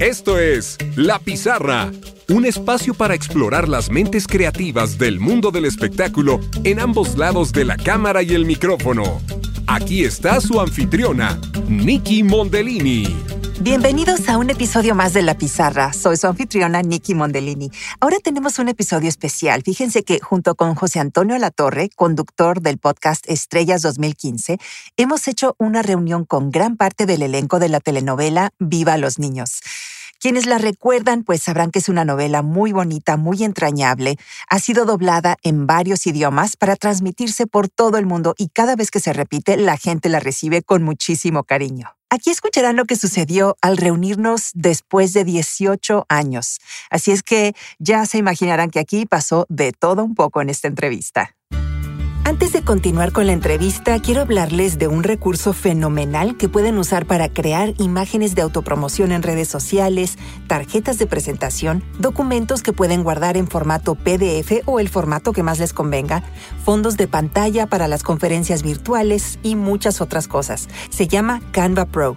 Esto es La Pizarra, un espacio para explorar las mentes creativas del mundo del espectáculo en ambos lados de la cámara y el micrófono. Aquí está su anfitriona, Nikki Mondellini. Bienvenidos a un episodio más de La Pizarra. Soy su anfitriona Nikki Mondellini. Ahora tenemos un episodio especial. Fíjense que junto con José Antonio Latorre, conductor del podcast Estrellas 2015, hemos hecho una reunión con gran parte del elenco de la telenovela Viva los Niños. Quienes la recuerdan, pues sabrán que es una novela muy bonita, muy entrañable. Ha sido doblada en varios idiomas para transmitirse por todo el mundo y cada vez que se repite, la gente la recibe con muchísimo cariño. Aquí escucharán lo que sucedió al reunirnos después de 18 años. Así es que ya se imaginarán que aquí pasó de todo un poco en esta entrevista. Antes de continuar con la entrevista, quiero hablarles de un recurso fenomenal que pueden usar para crear imágenes de autopromoción en redes sociales, tarjetas de presentación, documentos que pueden guardar en formato PDF o el formato que más les convenga, fondos de pantalla para las conferencias virtuales y muchas otras cosas. Se llama Canva Pro.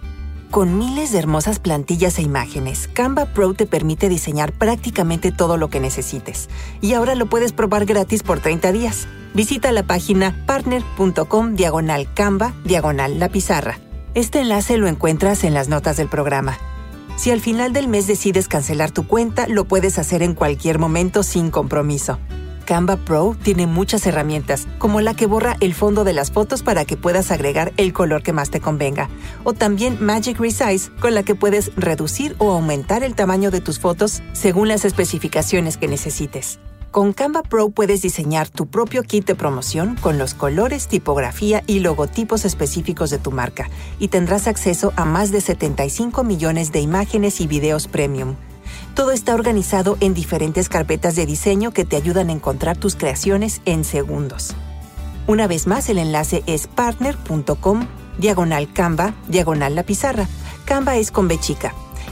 Con miles de hermosas plantillas e imágenes, Canva Pro te permite diseñar prácticamente todo lo que necesites. Y ahora lo puedes probar gratis por 30 días. Visita la página partner.com diagonal Canva diagonal la pizarra. Este enlace lo encuentras en las notas del programa. Si al final del mes decides cancelar tu cuenta, lo puedes hacer en cualquier momento sin compromiso. Canva Pro tiene muchas herramientas, como la que borra el fondo de las fotos para que puedas agregar el color que más te convenga, o también Magic Resize, con la que puedes reducir o aumentar el tamaño de tus fotos según las especificaciones que necesites. Con Canva Pro puedes diseñar tu propio kit de promoción con los colores, tipografía y logotipos específicos de tu marca, y tendrás acceso a más de 75 millones de imágenes y videos premium todo está organizado en diferentes carpetas de diseño que te ayudan a encontrar tus creaciones en segundos. Una vez más, el enlace es partner.com diagonal Canva, diagonal la pizarra. Canva es con B.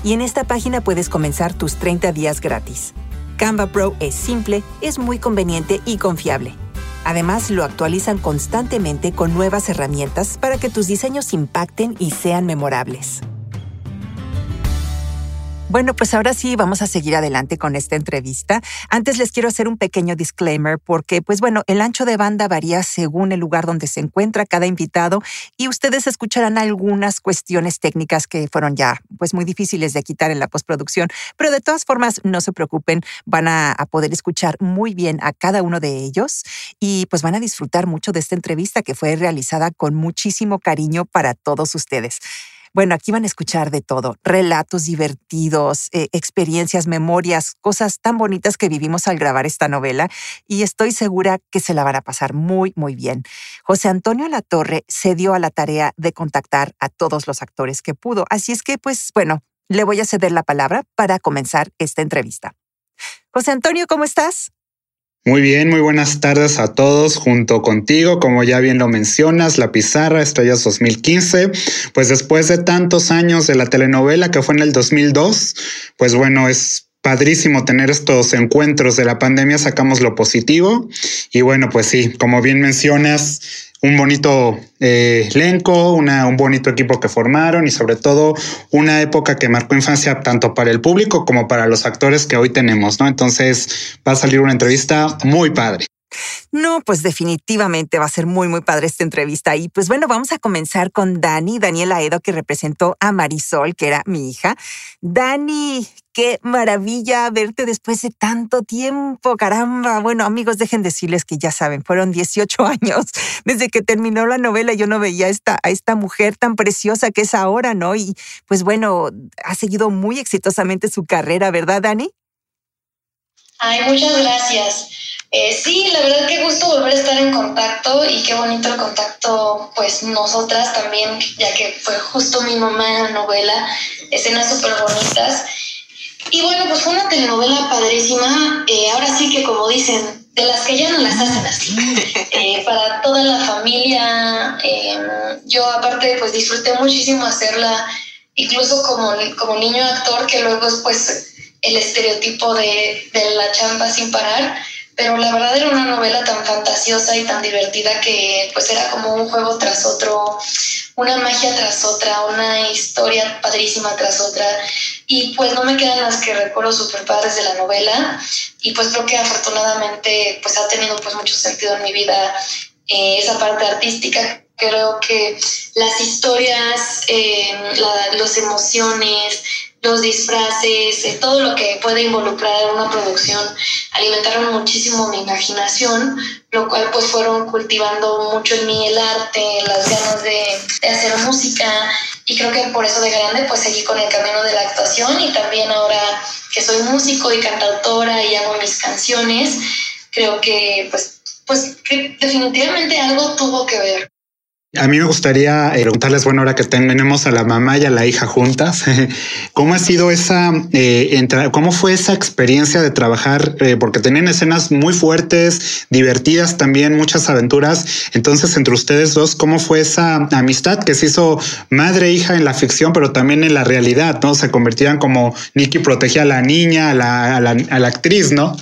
Y en esta página puedes comenzar tus 30 días gratis. Canva Pro es simple, es muy conveniente y confiable. Además, lo actualizan constantemente con nuevas herramientas para que tus diseños impacten y sean memorables. Bueno, pues ahora sí vamos a seguir adelante con esta entrevista. Antes les quiero hacer un pequeño disclaimer porque, pues bueno, el ancho de banda varía según el lugar donde se encuentra cada invitado y ustedes escucharán algunas cuestiones técnicas que fueron ya pues muy difíciles de quitar en la postproducción, pero de todas formas no se preocupen, van a, a poder escuchar muy bien a cada uno de ellos y pues van a disfrutar mucho de esta entrevista que fue realizada con muchísimo cariño para todos ustedes. Bueno, aquí van a escuchar de todo, relatos divertidos, eh, experiencias, memorias, cosas tan bonitas que vivimos al grabar esta novela y estoy segura que se la van a pasar muy, muy bien. José Antonio Latorre se dio a la tarea de contactar a todos los actores que pudo, así es que, pues bueno, le voy a ceder la palabra para comenzar esta entrevista. José Antonio, ¿cómo estás? Muy bien, muy buenas tardes a todos junto contigo, como ya bien lo mencionas, La Pizarra, Estrellas 2015, pues después de tantos años de la telenovela que fue en el 2002, pues bueno, es padrísimo tener estos encuentros de la pandemia, sacamos lo positivo y bueno, pues sí, como bien mencionas, un bonito eh, elenco, un bonito equipo que formaron y sobre todo una época que marcó infancia tanto para el público como para los actores que hoy tenemos, ¿no? Entonces va a salir una entrevista muy padre. No, pues definitivamente va a ser muy, muy padre esta entrevista. Y pues bueno, vamos a comenzar con Dani, Daniela Edo, que representó a Marisol, que era mi hija. Dani, qué maravilla verte después de tanto tiempo, caramba. Bueno, amigos, dejen decirles que ya saben, fueron 18 años desde que terminó la novela. Yo no veía esta, a esta mujer tan preciosa que es ahora, ¿no? Y pues bueno, ha seguido muy exitosamente su carrera, ¿verdad, Dani? Ay, muchas gracias. Eh, sí, la verdad que gusto volver a estar en contacto y qué bonito el contacto, pues nosotras también, ya que fue justo mi mamá en la novela, escenas súper bonitas. Y bueno, pues fue una telenovela padrísima, eh, ahora sí que como dicen, de las que ya no las hacen así, eh, para toda la familia. Em, yo aparte pues disfruté muchísimo hacerla, incluso como, como niño actor, que luego es pues el estereotipo de, de la chamba sin parar pero la verdad era una novela tan fantasiosa y tan divertida que pues era como un juego tras otro, una magia tras otra, una historia padrísima tras otra. Y pues no me quedan más que recuerdos super padres de la novela. Y pues creo que afortunadamente pues ha tenido pues mucho sentido en mi vida eh, esa parte artística. Creo que las historias, eh, las emociones, los disfraces, eh, todo lo que puede involucrar una producción, alimentaron muchísimo mi imaginación, lo cual pues fueron cultivando mucho en mí el arte, las ganas de, de hacer música y creo que por eso de grande pues seguí con el camino de la actuación y también ahora que soy músico y cantautora y hago mis canciones, creo que pues, pues que definitivamente algo tuvo que ver. A mí me gustaría eh, preguntarles, bueno, ahora que tenemos a la mamá y a la hija juntas, ¿cómo ha sido esa, eh, cómo fue esa experiencia de trabajar? Eh, porque tenían escenas muy fuertes, divertidas también, muchas aventuras. Entonces, entre ustedes dos, ¿cómo fue esa amistad que se hizo madre e hija en la ficción, pero también en la realidad, ¿no? Se convertían como Nicky protegía a la niña, a la, a la, a la actriz, ¿no?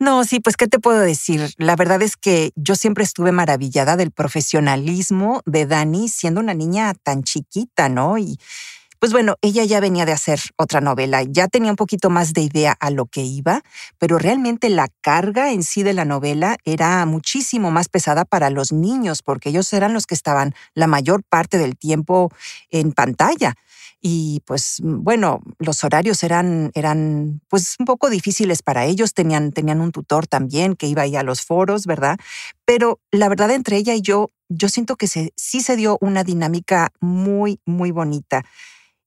No, sí, pues, ¿qué te puedo decir? La verdad es que yo siempre estuve maravillada del profesionalismo de Dani siendo una niña tan chiquita, ¿no? Y pues bueno, ella ya venía de hacer otra novela, ya tenía un poquito más de idea a lo que iba, pero realmente la carga en sí de la novela era muchísimo más pesada para los niños, porque ellos eran los que estaban la mayor parte del tiempo en pantalla. Y pues bueno, los horarios eran, eran pues un poco difíciles para ellos, tenían, tenían un tutor también que iba ahí a los foros, ¿verdad? Pero la verdad entre ella y yo, yo siento que se, sí se dio una dinámica muy, muy bonita.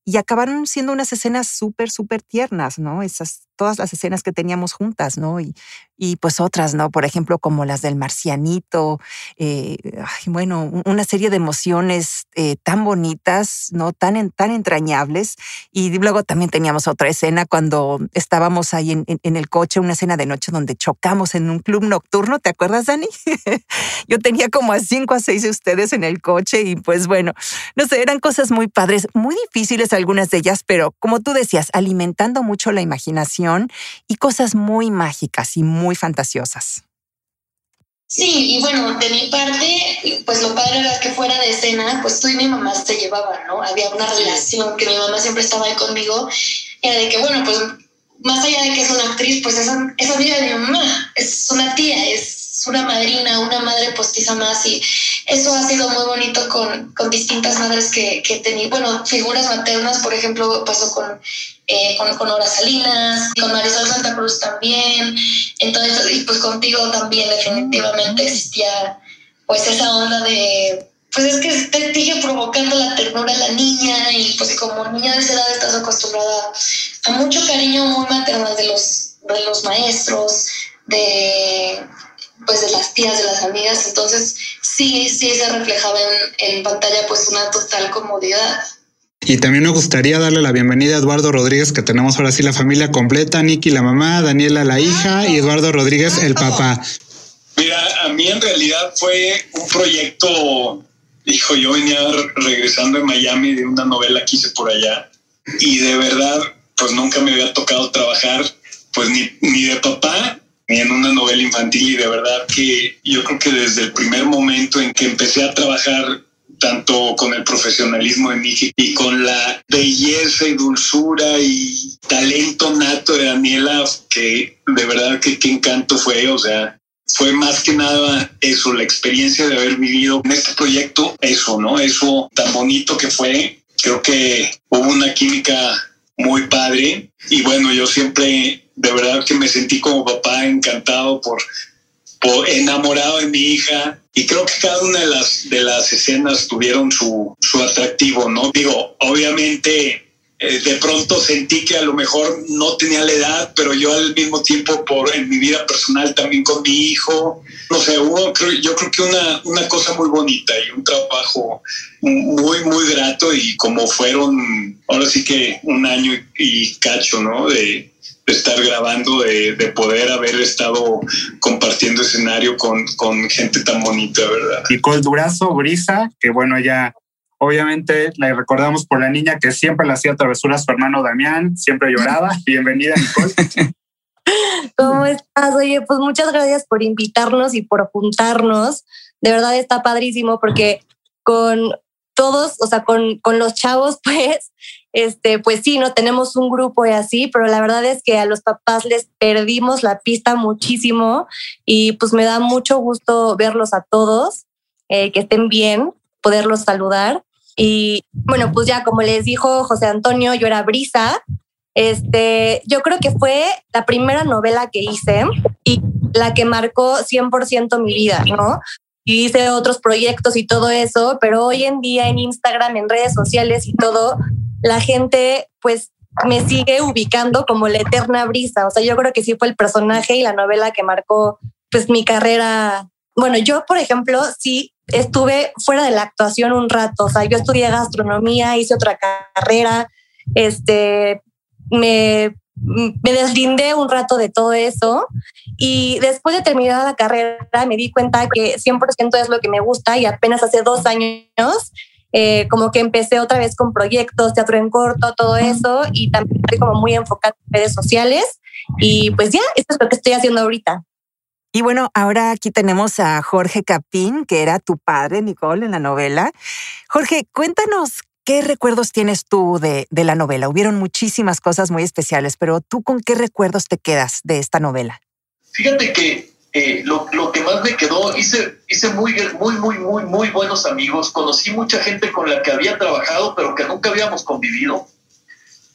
Y acabaron siendo unas escenas súper, súper tiernas, ¿no? Esas, todas las escenas que teníamos juntas, ¿no? Y, y pues otras, ¿no? Por ejemplo, como las del marcianito, eh, bueno, una serie de emociones eh, tan bonitas, ¿no? Tan, tan entrañables. Y luego también teníamos otra escena cuando estábamos ahí en, el coche, una escena de noche donde chocamos en un club nocturno, ¿te acuerdas, Dani? Yo tenía como a cinco a seis de ustedes en el coche y pues bueno, no sé, eran cosas muy padres, muy difíciles algunas de ellas, pero como tú decías, alimentando mucho la imaginación y cosas muy mágicas y muy fantasiosas. Sí, y bueno, de mi parte, pues lo padre era que fuera de escena, pues tú y mi mamá se llevaban, ¿no? Había una relación que mi mamá siempre estaba ahí conmigo, era de que, bueno, pues más allá de que es una actriz, pues esa, esa amiga de mi mamá, es una tía, es una madrina, una madre postiza más y eso ha sido muy bonito con, con distintas madres que, que he tenido, bueno, figuras maternas, por ejemplo, pasó con, eh, con, con Salinas, con Marisol Santa Cruz también, entonces, y pues contigo también definitivamente existía pues esa onda de pues es que te sigue provocando la ternura a la niña y pues como niña de esa edad estás acostumbrada a mucho cariño muy maternal de los, de los maestros, de pues de las tías, de las amigas, entonces sí, sí se reflejaba en, en pantalla pues una total comodidad. Y también me gustaría darle la bienvenida a Eduardo Rodríguez, que tenemos ahora sí la familia completa, Nicky la mamá, Daniela la hija y Eduardo Rodríguez el papá. Mira, a mí en realidad fue un proyecto, hijo, yo venía regresando de Miami de una novela que hice por allá y de verdad, pues nunca me había tocado trabajar, pues ni, ni de papá en una novela infantil y de verdad que yo creo que desde el primer momento en que empecé a trabajar tanto con el profesionalismo de Miki y con la belleza y dulzura y talento nato de Daniela, que de verdad que qué encanto fue, o sea, fue más que nada eso, la experiencia de haber vivido en este proyecto, eso, ¿no? Eso tan bonito que fue, creo que hubo una química muy padre y bueno, yo siempre de verdad que me sentí como papá encantado por, por enamorado de mi hija y creo que cada una de las de las escenas tuvieron su, su atractivo, ¿no? Digo, obviamente eh, de pronto sentí que a lo mejor no tenía la edad, pero yo al mismo tiempo por en mi vida personal también con mi hijo, no sé, hubo yo creo que una, una cosa muy bonita y un trabajo muy, muy grato y como fueron, ahora sí que un año y, cacho, ¿no? Estar grabando, de, de, poder haber estado compartiendo escenario con, con gente tan bonita, ¿verdad? Nicole Durazo, Brisa, que bueno, ya Obviamente la recordamos por la niña que siempre le hacía travesuras a su hermano Damián, siempre lloraba. Bienvenida, Nicole. ¿Cómo estás? Oye, pues muchas gracias por invitarnos y por juntarnos. De verdad está padrísimo porque con todos, o sea, con, con los chavos, pues, este, pues sí, no tenemos un grupo y así, pero la verdad es que a los papás les perdimos la pista muchísimo y pues me da mucho gusto verlos a todos, eh, que estén bien, poderlos saludar. Y bueno, pues ya como les dijo José Antonio, yo era Brisa. Este, yo creo que fue la primera novela que hice y la que marcó 100% mi vida, ¿no? Y hice otros proyectos y todo eso, pero hoy en día en Instagram, en redes sociales y todo, la gente pues me sigue ubicando como la eterna brisa. O sea, yo creo que sí fue el personaje y la novela que marcó pues mi carrera. Bueno, yo, por ejemplo, sí estuve fuera de la actuación un rato. O sea, yo estudié gastronomía, hice otra carrera, este, me, me deslindé un rato de todo eso y después de terminar la carrera me di cuenta que 100% es lo que me gusta y apenas hace dos años eh, como que empecé otra vez con proyectos, teatro en corto, todo eso, y también estoy como muy enfocada en redes sociales. Y pues ya, esto es lo que estoy haciendo ahorita. Y bueno, ahora aquí tenemos a Jorge Capín, que era tu padre, Nicole, en la novela. Jorge, cuéntanos qué recuerdos tienes tú de, de la novela. Hubieron muchísimas cosas muy especiales, pero tú con qué recuerdos te quedas de esta novela? Fíjate que eh, lo, lo, que más me quedó, hice, hice muy, muy, muy, muy, muy buenos amigos, conocí mucha gente con la que había trabajado, pero que nunca habíamos convivido.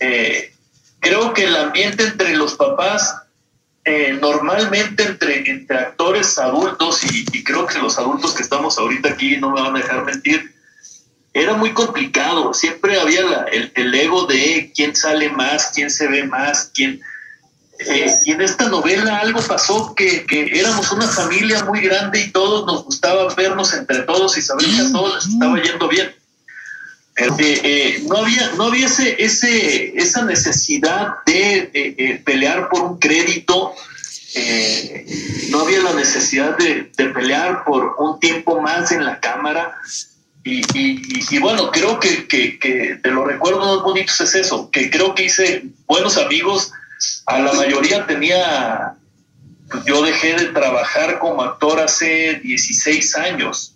Eh, creo que el ambiente entre los papás, eh, normalmente entre, entre actores adultos, y, y, creo que los adultos que estamos ahorita aquí no me van a dejar mentir, era muy complicado. Siempre había la, el, el ego de quién sale más, quién se ve más, quién eh, y en esta novela algo pasó que, que, éramos una familia muy grande y todos nos gustaba vernos entre todos y saber que a todos les estaba yendo bien. Eh, eh, no había, no había ese, ese, esa necesidad de eh, pelear por un crédito, no había la necesidad de, de, pelear por un tiempo más en la cámara. Y, y, y bueno, creo que, que, que de los recuerdos más bonitos es eso, que creo que hice buenos amigos a la mayoría tenía, pues yo dejé de trabajar como actor hace 16 años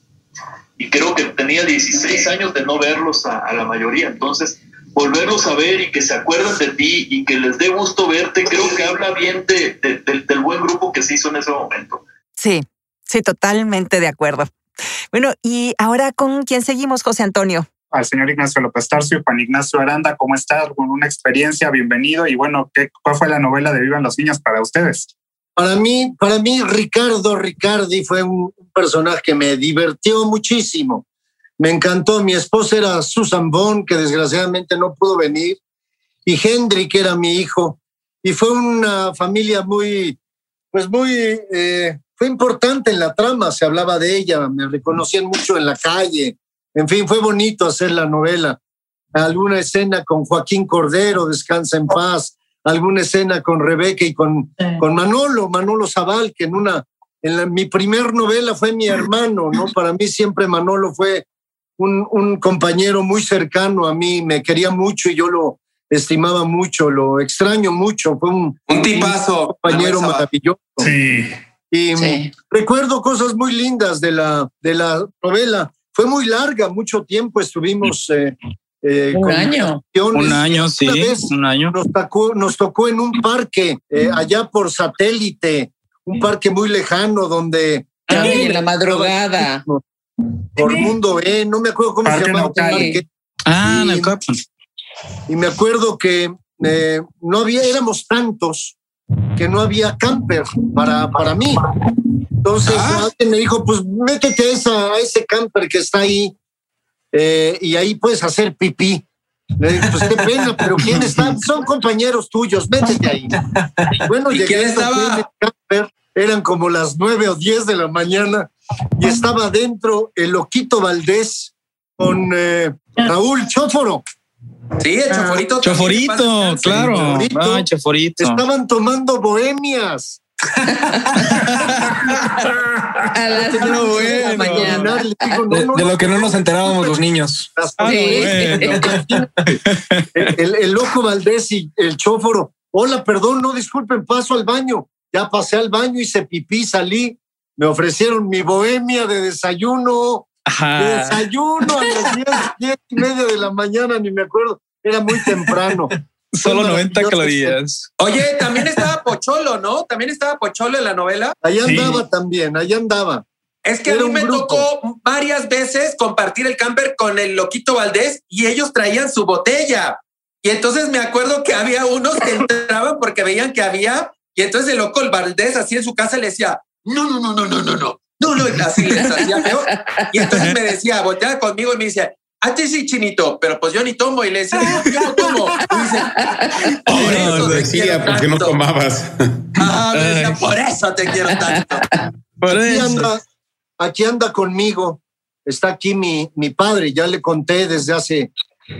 y creo que tenía 16 años de no verlos a, a la mayoría. Entonces, volverlos a ver y que se acuerden de ti y que les dé gusto verte, creo que habla bien de, de, de, del buen grupo que se hizo en ese momento. Sí, sí, totalmente de acuerdo. Bueno, y ahora con quién seguimos, José Antonio al señor Ignacio López Tarso y Juan Ignacio Aranda. ¿Cómo estás? Con una experiencia, bienvenido. Y bueno, ¿qué, ¿cuál fue la novela de Vivan los Niños para ustedes? Para mí, para mí, Ricardo Ricardi fue un personaje que me divirtió muchísimo. Me encantó. Mi esposa era Susan Bond, que desgraciadamente no pudo venir, y que era mi hijo. Y fue una familia muy, pues muy, eh, fue importante en la trama. Se hablaba de ella, me reconocían mucho en la calle en fin, fue bonito hacer la novela. Alguna escena con Joaquín Cordero, Descansa en paz, alguna escena con Rebeca y con, con Manolo, Manolo Zaval, que en una, en la, mi primer novela fue mi hermano, ¿no? Para mí siempre Manolo fue un, un compañero muy cercano a mí, me quería mucho y yo lo estimaba mucho, lo extraño mucho, fue un, un tipazo. Un compañero maravilloso. Sí. Y sí. recuerdo cosas muy lindas de la, de la novela fue muy larga, mucho tiempo estuvimos. Eh, eh, un año. Un año, sí. Un año. Nos tocó, nos tocó en un parque eh, allá por satélite, un parque muy lejano donde. Ah, en la madrugada. Por Mundo E, no me acuerdo cómo parque se llamaba. Parque. Ah, y, en el Y me acuerdo que eh, no había, éramos tantos que no había camper para, para mí. Entonces ah. me dijo, pues métete a, esa, a, ese camper que está ahí eh, y ahí puedes hacer pipí. Le dije, pues qué pena, pero ¿quién está? Son compañeros tuyos, métete ahí. Bueno, ¿Y llegué estaba? El camper, eran como las nueve o diez de la mañana y estaba dentro el Loquito Valdés con eh, Raúl Chóforo. Sí, el choforito. Choforito, claro. Choforito. Ah, choforito. Estaban tomando bohemias. a las no, bueno. mañana. Digo, no, no, de, de, lo que no nos enterábamos los niños. Ah, sí. bueno. el, el, loco Valdés y el chóforo. Hola, perdón, no disculpen, paso al baño. Ya pasé al baño, hice pipí, salí. Me ofrecieron mi bohemia de desayuno, Desayuno a las diez, y media de la mañana, ni me acuerdo. Era muy temprano. Solo 90 calorías. Oye, también estaba Pocholo, ¿no? También estaba Pocholo en la novela. Ahí andaba también, ahí andaba. Es que a mí me tocó varias veces compartir el camper con el loquito Valdés y ellos traían su botella. Y entonces me acuerdo que había unos que entraban porque veían que había, y entonces el loco el Valdés así en su casa le decía, no, no, no, no, no, no, no, no, no, así les hacía feo. Y entonces me decía, voltea conmigo y me dice, a ti sí, chinito, pero pues yo ni tomo. Y le decía, yo no tomo. Y dice, por eso decía, porque no tomabas. Ah, me decía, por eso te quiero tanto. Por aquí, Anda, aquí anda conmigo. Está aquí mi, mi padre, ya le conté desde hace,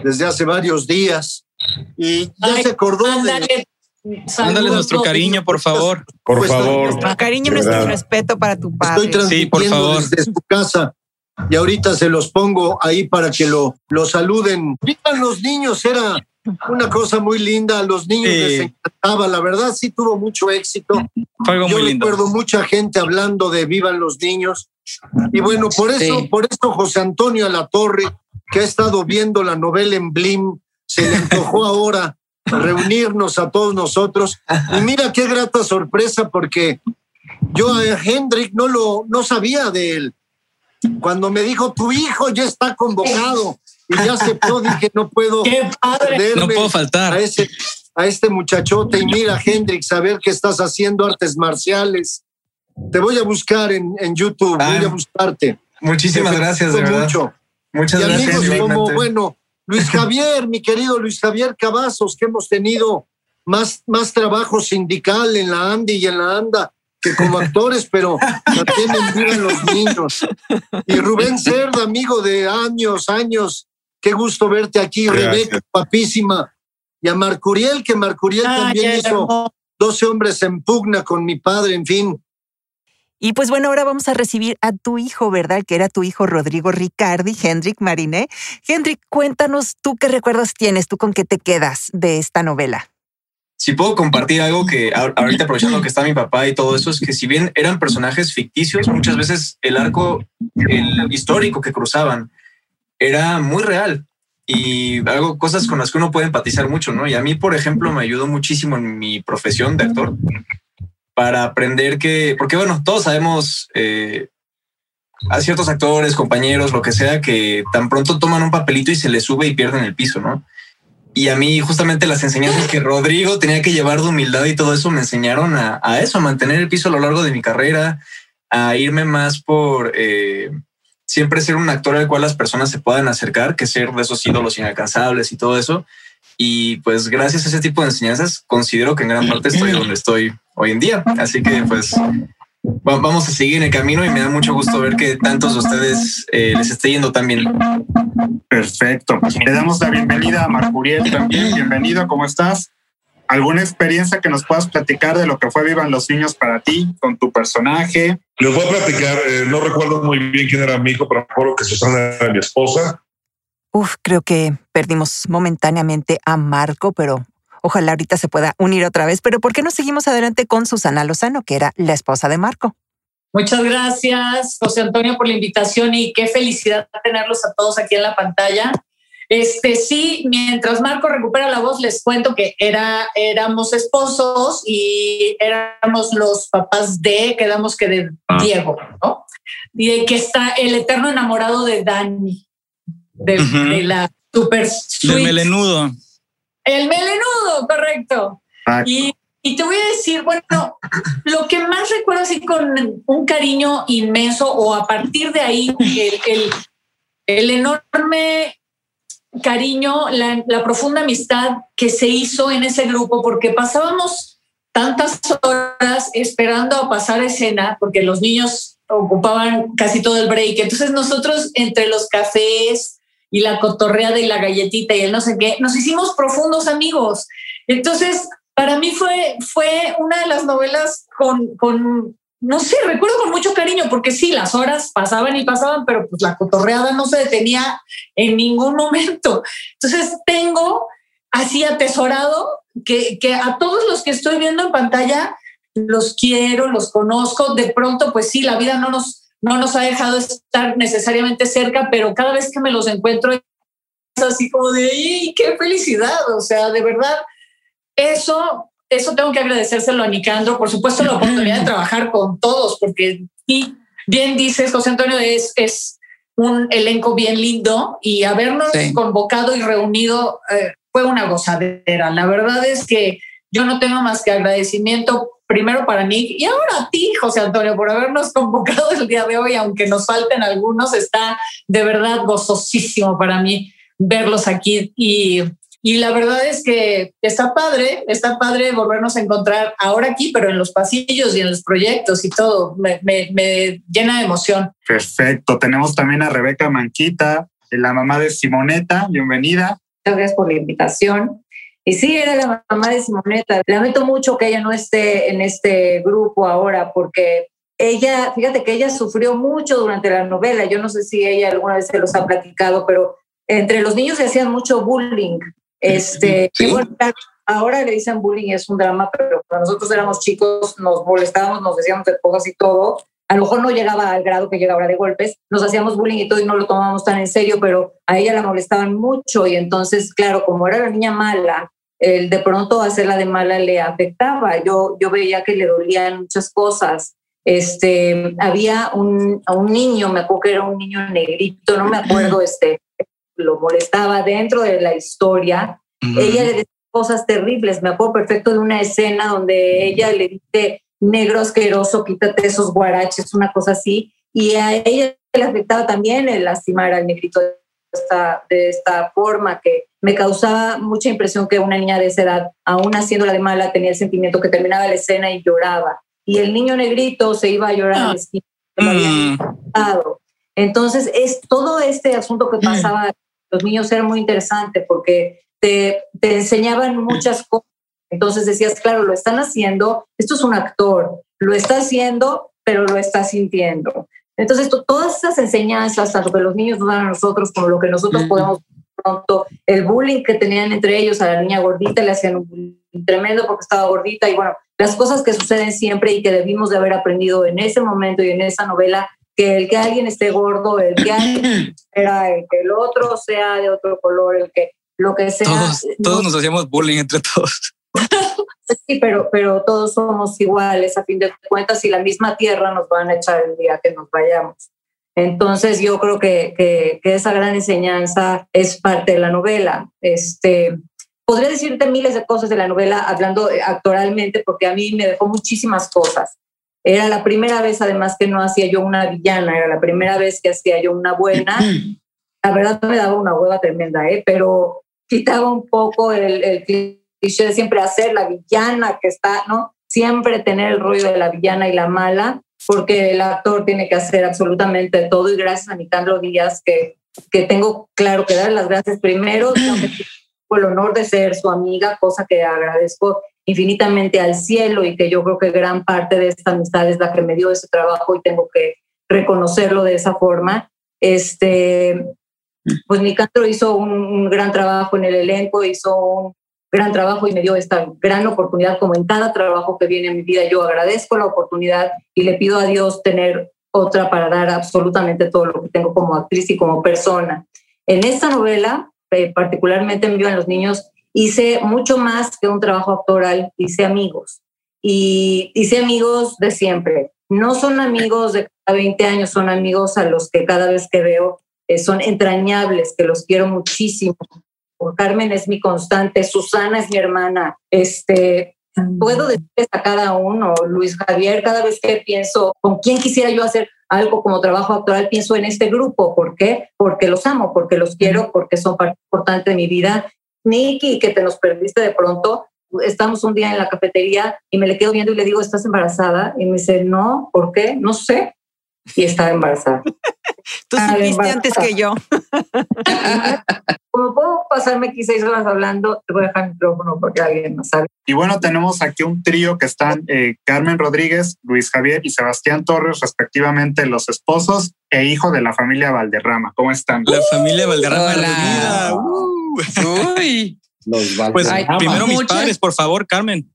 desde hace varios días. Y ya se acordó de, Mándale nuestro cariño, por favor. Por pues, favor. Nuestro cariño y nuestro respeto para tu padre. Estoy transmitiendo sí, por favor. desde su casa y ahorita se los pongo ahí para que lo, lo saluden. Vivan los niños, era una cosa muy linda. A los niños les encantaba, la verdad sí tuvo mucho éxito. Yo recuerdo mucha gente hablando de Vivan los niños. Y bueno, por eso, por eso José Antonio Alatorre, que ha estado viendo la novela en Blim, se le antojó ahora reunirnos a todos nosotros. Y mira qué grata sorpresa, porque yo a Hendrik no lo no sabía de él. Cuando me dijo tu hijo ya está convocado y ya aceptó, dije no puedo no puedo faltar a ese a este muchachote y mira Hendrik, saber que estás haciendo artes marciales. Te voy a buscar en, en YouTube, voy a buscarte. Muchísimas gracias, de verdad. Mucho. Muchas gracias. Amigos como, bueno, Luis Javier, mi querido Luis Javier Cavazos, que hemos tenido más, más trabajo sindical en la ANDI y en la ANDA que como actores, pero tienen bien los niños. Y Rubén Cerda, amigo de años, años, qué gusto verte aquí, Rebeca, papísima. Y a Marcuriel, que Marcuriel también hizo 12 hombres en pugna con mi padre, en fin. Y pues bueno, ahora vamos a recibir a tu hijo, ¿verdad? Que era tu hijo Rodrigo Ricardi, Hendrik Mariné. Hendrik, cuéntanos tú qué recuerdos tienes, tú con qué te quedas de esta novela. Si puedo compartir algo que ahorita aprovechando que está mi papá y todo eso, es que si bien eran personajes ficticios, muchas veces el arco histórico que cruzaban era muy real y algo, cosas con las que uno puede empatizar mucho, ¿no? Y a mí, por ejemplo, me ayudó muchísimo en mi profesión de actor para aprender que, porque bueno, todos sabemos eh, a ciertos actores, compañeros, lo que sea, que tan pronto toman un papelito y se les sube y pierden el piso, ¿no? Y a mí justamente las enseñanzas que Rodrigo tenía que llevar de humildad y todo eso me enseñaron a, eso, a mantener el piso a lo largo de mi carrera, a irme más por eh, siempre ser un actor al cual las personas se puedan acercar, que ser de esos ídolos inalcanzables y todo eso. Y pues gracias a ese tipo de enseñanzas considero que en gran parte estoy donde estoy hoy en día. Así que pues vamos a seguir en el camino y me da mucho gusto ver que tantos de ustedes eh, les esté yendo tan bien. Perfecto. Pues le damos la bienvenida a Marcuriel también. Bienvenido, ¿cómo estás? ¿Alguna experiencia que nos puedas platicar de lo que fue Vivan los Niños para ti, con tu personaje? Les voy a platicar, eh, no recuerdo muy bien quién era mi hijo, pero recuerdo que Susana era mi esposa. Uf, creo que perdimos momentáneamente a Marco, pero Ojalá ahorita se pueda unir otra vez, pero ¿por qué no seguimos adelante con Susana Lozano, que era la esposa de Marco? Muchas gracias, José Antonio, por la invitación y qué felicidad tenerlos a todos aquí en la pantalla. Este sí, mientras Marco recupera la voz, les cuento que era, éramos esposos y éramos los papás de, quedamos que de ah. Diego, ¿no? Y de que está el eterno enamorado de Dani, de, la super Del melenudo. El melenudo, correcto. Y, te voy a decir, bueno, lo que más recuerdo así con un cariño inmenso o a partir de ahí el, el, enorme cariño, la, la, profunda amistad que se hizo en ese grupo, porque pasábamos tantas horas esperando a pasar escena, porque los niños ocupaban casi todo el break. Entonces nosotros entre los cafés, y la cotorreada y la galletita y el no sé qué, nos hicimos profundos amigos. Entonces, para mí fue, fue una de las novelas con, con, no sé, recuerdo con mucho cariño, porque sí, las horas pasaban y pasaban, pero pues la cotorreada no se detenía en ningún momento. Entonces, tengo así atesorado que, que a todos los que estoy viendo en pantalla, los quiero, los conozco, de pronto, pues sí, la vida no nos no nos ha dejado estar necesariamente cerca, pero cada vez que me los encuentro es así como de, ¡y qué felicidad! O sea, de verdad, eso, eso tengo que agradecérselo a Nicandro, por supuesto la oportunidad de trabajar con todos, porque y bien dices, José Antonio, es, es un elenco bien lindo y habernos convocado y reunido eh, fue una gozadera. La verdad es que yo no tengo más que agradecimiento primero para mí y ahora a ti, José Antonio, por habernos convocado el día de hoy, aunque nos falten algunos, está de verdad gozosísimo para mí verlos aquí y, y la verdad es que está padre, está padre volvernos a encontrar ahora aquí, pero en los pasillos y en los proyectos y todo, me, me, me llena de emoción. Perfecto, tenemos también a Rebeca Manquita, la mamá de Simoneta, bienvenida. Muchas gracias por la invitación. Y sí, era la mamá de Simoneta. Lamento mucho que ella no esté en este grupo ahora porque ella, fíjate que ella sufrió mucho durante la novela. Yo no sé si ella alguna vez se los ha platicado, pero entre los niños se hacían mucho bullying. Este, ahora le dicen bullying, es un drama, pero cuando nosotros éramos chicos nos molestábamos, nos decíamos de cosas y todo. A lo mejor no llegaba al grado que llega ahora de golpes, nos hacíamos bullying y todo y no lo tomábamos tan en serio, pero a ella la molestaban mucho y entonces, claro, como era la niña mala, el de pronto hacerla de mala le afectaba. Yo, yo veía que le dolían muchas cosas. Este, había un, un niño, me acuerdo que era un niño negrito, no me acuerdo, este, lo molestaba dentro de la historia. Ella le decía cosas terribles. Me acuerdo perfecto de una escena donde ella le dice, negro asqueroso, quítate esos guaraches, una cosa así. Y a ella le afectaba también el lastimar al negrito de esta, de esta forma que me causaba mucha impresión que una niña de esa edad, aún haciéndola de mala, tenía el sentimiento que terminaba la escena y lloraba. Y el niño negrito se iba a llorar ah. Entonces, es todo este asunto que pasaba, los niños era muy interesante porque te, te enseñaban muchas cosas. Entonces decías, claro, lo están haciendo, esto es un actor, lo está haciendo, pero lo está sintiendo. Entonces, todas esas enseñanzas, tanto que los niños nos dan a nosotros como lo que nosotros podemos pronto, el bullying que tenían entre ellos, a la niña gordita le hacían un bullying tremendo porque estaba gordita y bueno, las cosas que suceden siempre y que debimos de haber aprendido en ese momento y en esa novela, que el que alguien esté gordo, el que alguien era el que el otro sea de otro color, el que lo que sea. Todos, nos hacíamos bullying entre todos. Sí, pero, pero todos somos iguales a fin de cuentas y la misma tierra nos van a echar el día que nos vayamos. Entonces yo creo que, que, esa gran enseñanza es parte de la novela. Este, podría decirte miles de cosas de la novela hablando actoralmente porque a mí me dejó muchísimas cosas. Era la primera vez además que no hacía yo una villana, era la primera vez que hacía yo una buena. La verdad me daba una hueva tremenda, ¿eh? pero quitaba un poco el, el cliché de siempre hacer la villana que está, ¿no? Siempre tener el rollo de la villana y la mala porque el actor tiene que hacer absolutamente todo y gracias a Nicandro Díaz que, que tengo claro que dar las gracias primero, por el honor de ser su amiga, cosa que agradezco infinitamente al cielo y que yo creo que gran parte de esta amistad es la que me dio ese trabajo y tengo que reconocerlo de esa forma. Este, pues Nicandro hizo un, un gran trabajo en el elenco, hizo un gran trabajo y me dio esta gran oportunidad, como en cada trabajo que viene en mi vida. Yo agradezco la oportunidad y le pido a Dios tener otra para dar absolutamente todo lo que tengo como actriz y como persona. En esta novela, eh, particularmente en Viva en los Niños, hice mucho más que un trabajo actoral, hice amigos. Y hice amigos de siempre. No son amigos de cada 20 años, son amigos a los que cada vez que veo eh, son entrañables, que los quiero muchísimo, Carmen es mi constante, Susana es mi hermana. Este, puedo decirles a cada uno, Luis Javier, cada vez que pienso con quién quisiera yo hacer algo como trabajo actual, pienso en este grupo. ¿Por qué? Porque los amo, porque los quiero, porque son parte importante de mi vida. Nicky, que te nos perdiste de pronto, estamos un día en la cafetería y me le quedo viendo y le digo, ¿estás embarazada? Y me dice, no, ¿por qué? No sé. Y estaba embarazada. Tú supiste antes que yo. Como puedo pasarme aquí seis horas hablando, te voy a dejar el micrófono porque alguien no sabe. Y bueno, tenemos aquí un trío que están eh, Carmen Rodríguez, Luis Javier y Sebastián Torres, respectivamente los esposos e hijo de la familia Valderrama. ¿Cómo están? La familia Valderrama. Hola. Uh. Uy. Los pues primero mis padres, por favor, Carmen.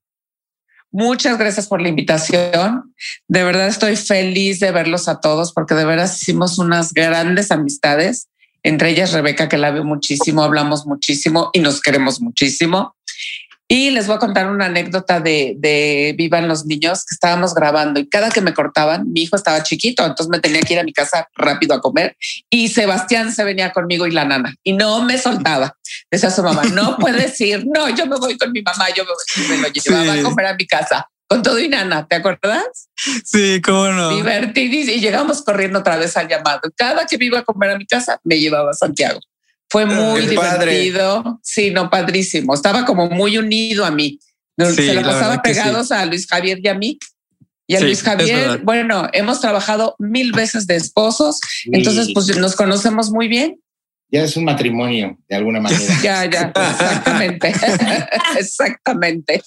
Muchas gracias por la invitación. De verdad estoy feliz de verlos a todos porque de verdad hicimos unas grandes amistades, entre ellas Rebeca, que la veo muchísimo, hablamos muchísimo y nos queremos muchísimo. Y les voy a contar una anécdota de, de Vivan los Niños que estábamos grabando y cada que me cortaban, mi hijo estaba chiquito, entonces me tenía que ir a mi casa rápido a comer y Sebastián se venía conmigo y la nana y no me soltaba. Decía su mamá, no puedes ir, no, yo me voy con mi mamá, yo me, lo llevaba a comer a mi casa con todo y nana, ¿te acuerdas? Sí, cómo no. Divertidísimo. Y llegamos corriendo otra vez al llamado. Cada que me iba a comer a mi casa, me llevaba a Santiago. Fue muy divertido. Sí, no, padrísimo. Estaba como muy unido a mí. Se lo pasaba pegados a Luis Javier y a mí. Y a Luis Javier, bueno, hemos trabajado mil veces de esposos, entonces pues nos conocemos muy bien. Ya es un matrimonio, de alguna manera. ya, ya, exactamente. exactamente.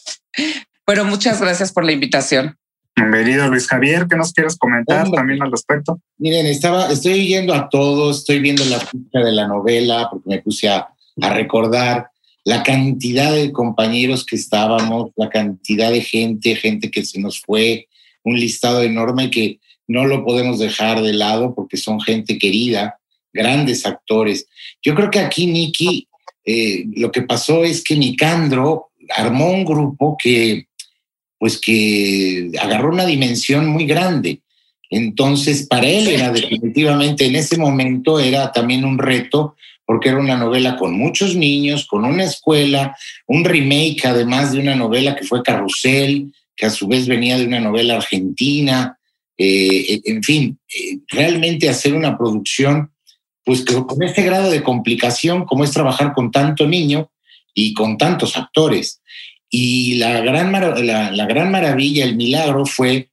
Bueno, muchas gracias por la invitación. Bienvenido Luis Javier, ¿qué nos quieres comentar también al respecto? Miren, estaba, estoy yendo a todos, estoy viendo la ficha de la novela porque me puse a, a recordar la cantidad de compañeros que estábamos, la cantidad de gente, gente que se nos fue, un listado enorme que no lo podemos dejar de lado porque son gente querida, grandes actores. Yo creo que aquí, Nicky, eh, lo que pasó es que Nicandro armó un grupo que pues que agarró una dimensión muy grande. Entonces, para él era definitivamente en ese momento era también un reto porque era una novela con muchos niños, con una escuela, un remake además de una novela que fue Carrusel, que a su vez venía de una novela argentina, eh, en fin, eh, realmente hacer una producción pues con este grado de complicación como es trabajar con tanto niño y con tantos actores. Y la gran, la, gran maravilla, el milagro fue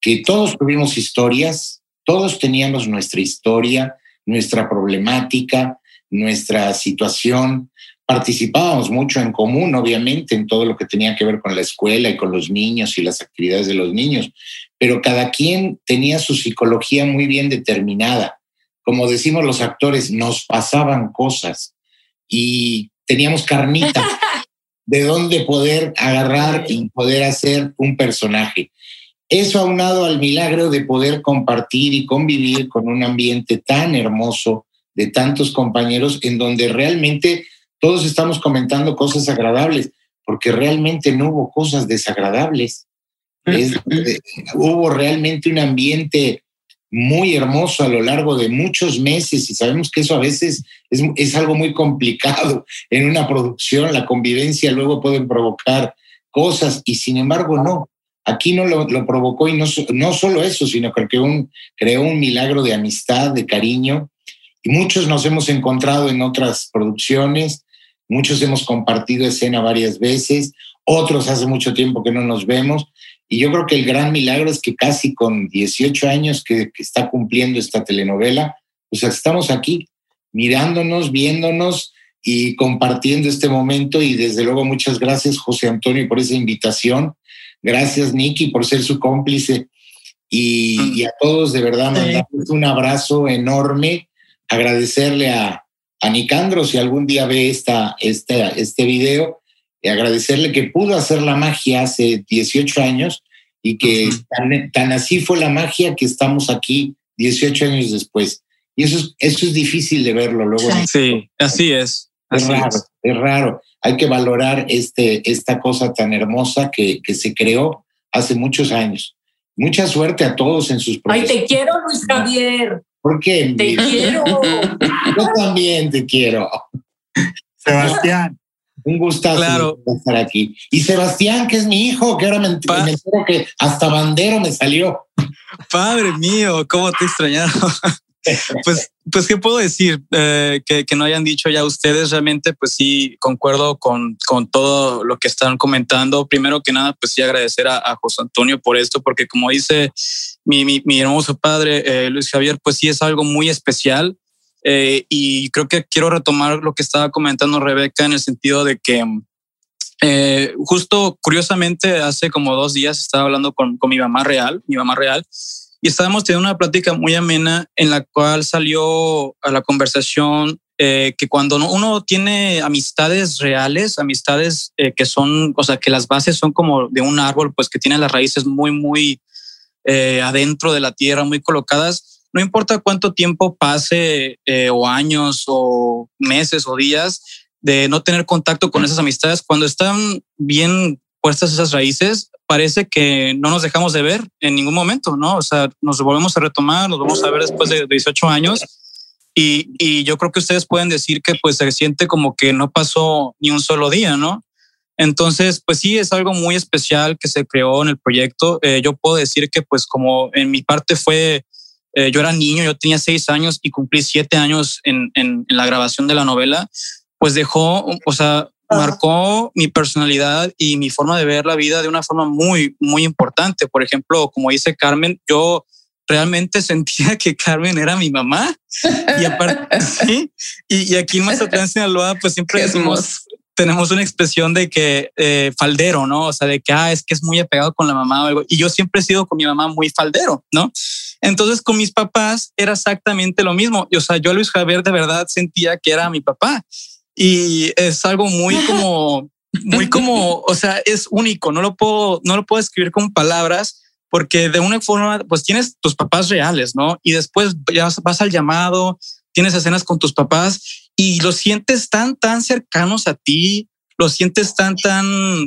que todos tuvimos historias, todos teníamos nuestra historia, nuestra problemática, nuestra situación. Participábamos mucho en común, obviamente, en todo lo que tenía que ver con la escuela y con los niños y las actividades de los niños, pero cada quien tenía su psicología muy bien determinada. Como decimos los actores, nos pasaban cosas y teníamos carnita. de dónde poder agarrar y poder hacer un personaje. Eso aunado al milagro de poder compartir y convivir con un ambiente tan hermoso de tantos compañeros en donde realmente todos estamos comentando cosas agradables, porque realmente no hubo cosas desagradables. Hubo realmente un ambiente muy hermoso a lo largo de muchos meses y sabemos que eso a veces es, algo muy complicado en una producción, la convivencia luego pueden provocar cosas y sin embargo no, aquí no lo, provocó y no, no solo eso, sino que un, creó un milagro de amistad, de cariño y muchos nos hemos encontrado en otras producciones, muchos hemos compartido escena varias veces, otros hace mucho tiempo que no nos vemos y yo creo que el gran milagro es que casi con 18 años que, está cumpliendo esta telenovela, pues estamos aquí mirándonos, viéndonos y compartiendo este momento. Y desde luego muchas gracias José Antonio por esa invitación. Gracias Nicky por ser su cómplice. Y, a todos de verdad mandarles un abrazo enorme, agradecerle a, a Nicandro si algún día ve esta, este, este video agradecerle que pudo hacer la magia hace 18 años y que tan, así fue la magia que estamos aquí 18 años después. Y eso es, eso es difícil de verlo luego. Sí, así es. es raro, es. raro. Hay que valorar este, esta cosa tan hermosa que, que se creó hace muchos años. Mucha suerte a todos en sus proyectos. Ay, te quiero, Luis Javier. ¿Por qué? Te quiero. Yo también te quiero. Sebastián. Un gustazo estar aquí. Y Sebastián, que es mi hijo, que ahora me, entero que hasta bandero me salió. Padre mío, cómo te extrañaron. pues, pues, ¿qué puedo decir? Eh, que, que, no hayan dicho ya ustedes, realmente, pues sí, concuerdo con, con todo lo que están comentando. Primero que nada, pues sí, agradecer a, José Antonio por esto, porque como dice mi, mi, mi hermoso padre eh, Luis Javier, pues sí es algo muy especial. Eh, y creo que quiero retomar lo que estaba comentando Rebeca en el sentido de que eh, justo curiosamente hace como dos días estaba hablando con, con mi mamá real, mi mamá real, y estábamos teniendo una plática muy amena en la cual salió a la conversación eh, que cuando uno tiene amistades reales, amistades eh, que son, o sea, que las bases son como de un árbol, pues que tiene las raíces muy, muy eh, adentro de la tierra, muy colocadas, no importa cuánto tiempo pase o años o meses o días de no tener contacto con esas amistades, cuando están bien puestas esas raíces, parece que no nos dejamos de ver en ningún momento, ¿no? O sea, nos volvemos a retomar, nos vamos a ver después de 18 años y, yo creo que ustedes pueden decir que pues se siente como que no pasó ni un solo día, ¿no? Entonces, pues sí, es algo muy especial que se creó en el proyecto. Eh, yo puedo decir que pues como en mi parte fue, eh, yo era niño, yo tenía seis años y cumplí siete años en, en, la grabación de la novela, pues dejó, o sea, marcó mi personalidad y mi forma de ver la vida de una forma muy, muy importante. Por ejemplo, como dice Carmen, yo realmente sentía que Carmen era mi mamá. Y aparte, sí. Y, aquí en Mazatlán, Sinaloa, pues siempre decimos, tenemos una expresión de que eh, faldero, ¿no? O sea, de que, ah, es que es muy apegado con la mamá o algo. Y yo siempre he sido con mi mamá muy faldero, ¿no? Entonces con mis papás era exactamente lo mismo. Y, o sea, yo Luis Javier de verdad sentía que era mi papá. Y es algo muy como, muy como, o sea, es único. No lo puedo, no lo puedo escribir con palabras porque de una forma, pues tienes tus papás reales, ¿no? Y después ya vas al llamado, tienes escenas con tus papás y los sientes tan, tan cercanos a ti, los sientes tan, tan,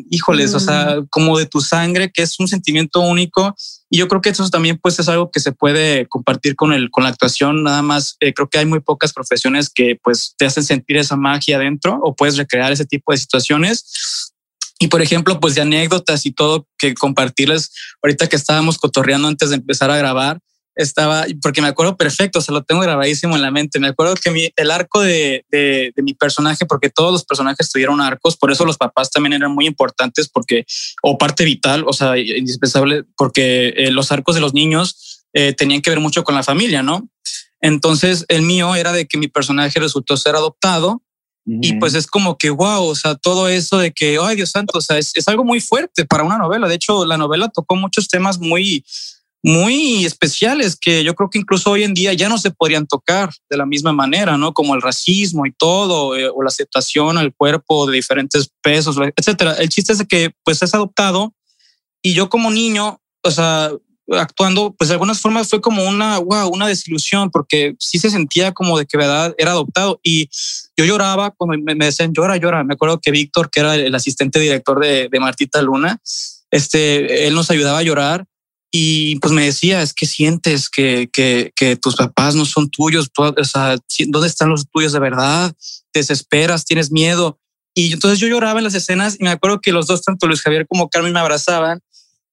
híjoles, o sea, mm. como de tu sangre, que es un sentimiento único. Y yo creo que eso también, pues, es algo que se puede compartir con el, con la actuación. Nada más, eh, creo que hay muy pocas profesiones que, pues, te hacen sentir esa magia adentro o puedes recrear ese tipo de situaciones. Y por ejemplo, pues de anécdotas y todo que compartirles ahorita que estábamos cotorreando antes de empezar a grabar, estaba, porque me acuerdo perfecto, se lo tengo grabadísimo en la mente. Me acuerdo que mi, el arco de, de, mi personaje, porque todos los personajes tuvieron arcos, por eso los papás también eran muy importantes, porque, o parte vital, o sea, indispensable, porque eh, los arcos de los niños eh, tenían que ver mucho con la familia, ¿no? Entonces, el mío era de que mi personaje resultó ser adoptado y pues es como que, wow, o sea, todo eso de que, ay Dios santo, o sea, es, algo muy fuerte para una novela. De hecho, la novela tocó muchos temas muy, muy especiales que yo creo que incluso hoy en día ya no se podrían tocar de la misma manera, ¿no? Como el racismo y todo, eh, o la aceptación al cuerpo de diferentes pesos, etcétera. El chiste es que pues es adoptado y yo como niño, o sea, actuando, pues de algunas formas fue como una, wow, una desilusión, porque sí se sentía como de que verdad era adoptado. Y yo lloraba cuando me, decían, llora, llora. Me acuerdo que Víctor, que era el asistente director de, de Martita Luna, este, él nos ayudaba a llorar y pues me decía, es que sientes que, que, que tus papás no son tuyos, o sea, ¿dónde están los tuyos de verdad? Te desesperas, tienes miedo. Y entonces yo lloraba en las escenas y me acuerdo que los dos, tanto Luis Javier como Carmen, me abrazaban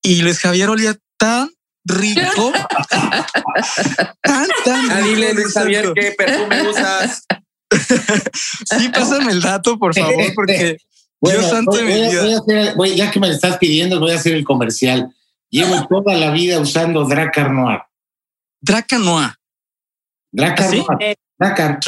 y Luis Javier olía tan rico. tan, tan ah, dile, Luis Javier, ¿qué perfume usas? sí, pásame el dato, por favor, porque yo santo voy, mi vida. Voy ya que me lo estás pidiendo, voy a hacer el comercial. Llevo toda la vida usando Dracar Noir. Dracar Noir. Dracar ¿Ah, Noir. Dracar.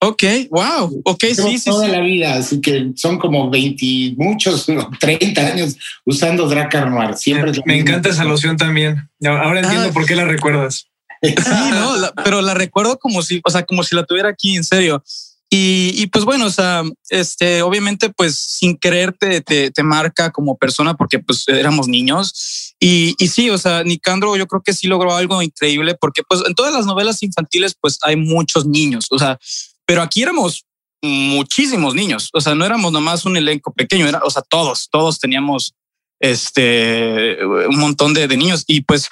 Ok, wow. Ok, sí, sí. Toda la vida, así que son como 20, muchos, 30 años usando Dracar Noir. Siempre me, encanta esa loción también. Ahora entiendo ah. por qué la recuerdas. Sí, no, pero la recuerdo como si, o sea, como si la tuviera aquí, en serio. Y, pues bueno, o sea, este, obviamente, pues sin quererte te, marca como persona porque pues éramos niños. Y, y, sí, o sea, Nicandro yo creo que sí logró algo increíble porque pues en todas las novelas infantiles pues hay muchos niños, o sea, pero aquí éramos muchísimos niños, o sea, no éramos nomás un elenco pequeño, era, o sea, todos, todos teníamos este un montón de niños y pues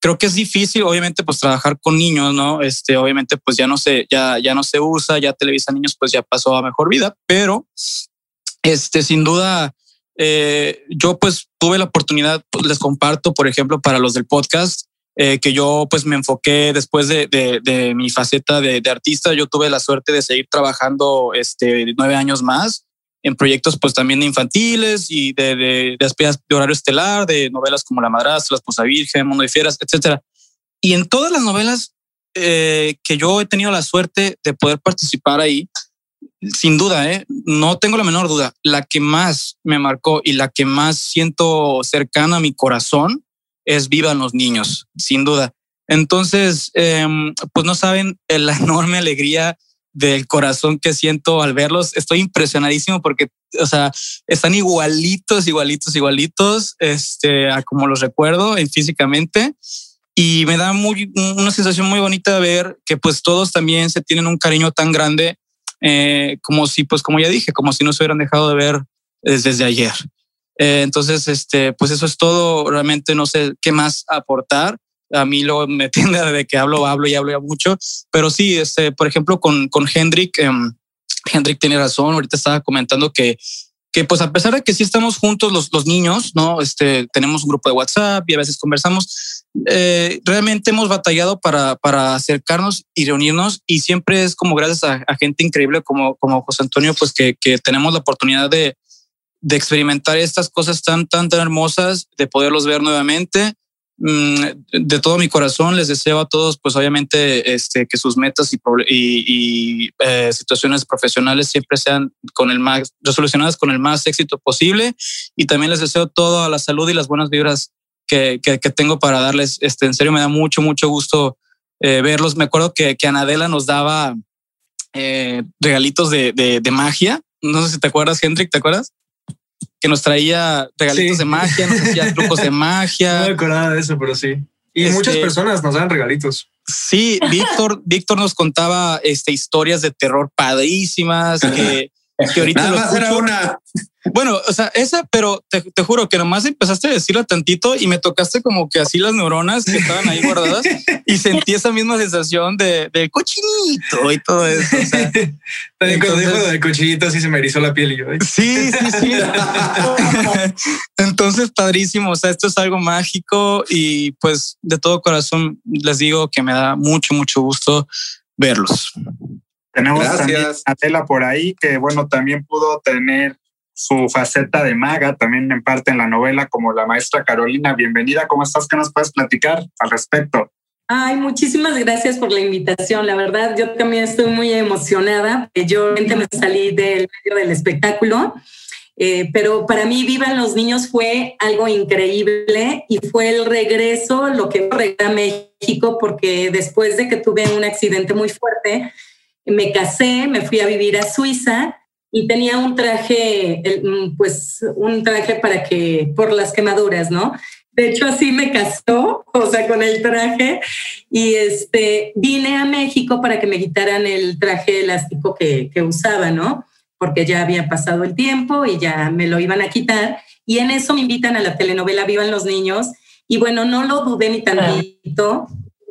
creo que es difícil, obviamente, pues trabajar con niños, ¿no? Este, obviamente, pues ya no se, ya, ya no se usa, ya Televisa Niños, pues ya pasó a mejor vida, pero este, sin duda, eh, yo pues tuve la oportunidad, pues, les comparto, por ejemplo, para los del podcast, eh, que yo pues me enfoqué después de, de, mi faceta de, artista, yo tuve la suerte de seguir trabajando este, nueve años más en proyectos pues también infantiles y de, de, de, horario estelar, de novelas como La Madrastra, La Esposa Virgen, Mundo de Fieras, etcétera. Y en todas las novelas eh, que yo he tenido la suerte de poder participar ahí, sin duda, ¿eh? no tengo la menor duda, la que más me marcó y la que más siento cercana a mi corazón es Vivan los Niños, sin duda. Entonces, em, pues no saben la enorme alegría del corazón que siento al verlos. Estoy impresionadísimo porque, o sea, están igualitos, igualitos, igualitos, este, a como los recuerdo físicamente. Y me da muy, una sensación muy bonita de ver que pues todos también se tienen un cariño tan grande eh, como si, pues como ya dije, como si no se hubieran dejado de ver desde ayer. Eh, entonces, este, pues eso es todo. Realmente no sé qué más aportar. A mí lo me tiende de que hablo, hablo y hablo ya mucho. Pero sí, este, por ejemplo, con, con Hendrik, um, Hendrik tiene razón. Ahorita estaba comentando que, que pues a pesar de que sí estamos juntos los, los niños, no, este, tenemos un grupo de WhatsApp y a veces conversamos. Eh, realmente hemos batallado para, para acercarnos y reunirnos y siempre es como gracias a, a gente increíble como, como José Antonio, pues que, que tenemos la oportunidad de, de experimentar estas cosas tan, tan, tan hermosas, de poderlos ver nuevamente. Mm, de todo mi corazón les deseo a todos, pues obviamente, este, que sus metas y, eh, situaciones profesionales siempre sean con el más resolucionadas con el más éxito posible. Y también les deseo toda la salud y las buenas vibras que, que, tengo para darles. Este, en serio, me da mucho, mucho gusto eh, verlos. Me acuerdo que, que Anadela nos daba eh, regalitos de, de, de magia. No sé si te acuerdas, Hendrik, ¿te acuerdas? Que nos traía regalitos de magia, nos hacía trucos de magia. No me acordaba de eso, pero sí. Y Este, muchas personas nos dan regalitos. Sí, Víctor, Víctor nos contaba este, historias de terror padrísimas que, que ahorita Nada más era una. Bueno, o sea, esa, pero te, te juro que nomás empezaste a decirla tantito y me tocaste como que así las neuronas que estaban ahí guardadas y sentí esa misma sensación de, de cochinito y todo eso. o sea, También cuando dijo del cochinito así se me erizó la piel y yo. Sí, sí, sí. Entonces, padrísimo. O sea, esto es algo mágico y pues de todo corazón les digo que me da mucho, mucho gusto verlos. Tenemos Gracias. también a Tela por ahí, que bueno, también pudo tener su faceta de maga, también en parte en la novela, como la maestra Carolina. Bienvenida, ¿cómo estás? ¿Qué nos puedes platicar al respecto? Ay, muchísimas gracias por la invitación. La verdad, yo también estoy muy emocionada. Yo realmente me salí del medio del espectáculo, eh, pero para mí Vivan los Niños fue algo increíble y fue el regreso, lo que regresé a México, porque después de que tuve un accidente muy fuerte, me casé, me fui a vivir a Suiza y tenía un traje, mm, pues un traje para que, por las quemaduras, ¿no? De hecho, así me casó, o sea, con el traje. Y este, vine a México para que me quitaran el traje elástico que, que usaba, ¿no? Porque ya había pasado el tiempo y ya me lo iban a quitar. Y en eso me invitan a la telenovela Vivan los Niños. Y bueno, no lo dudé ni tantito.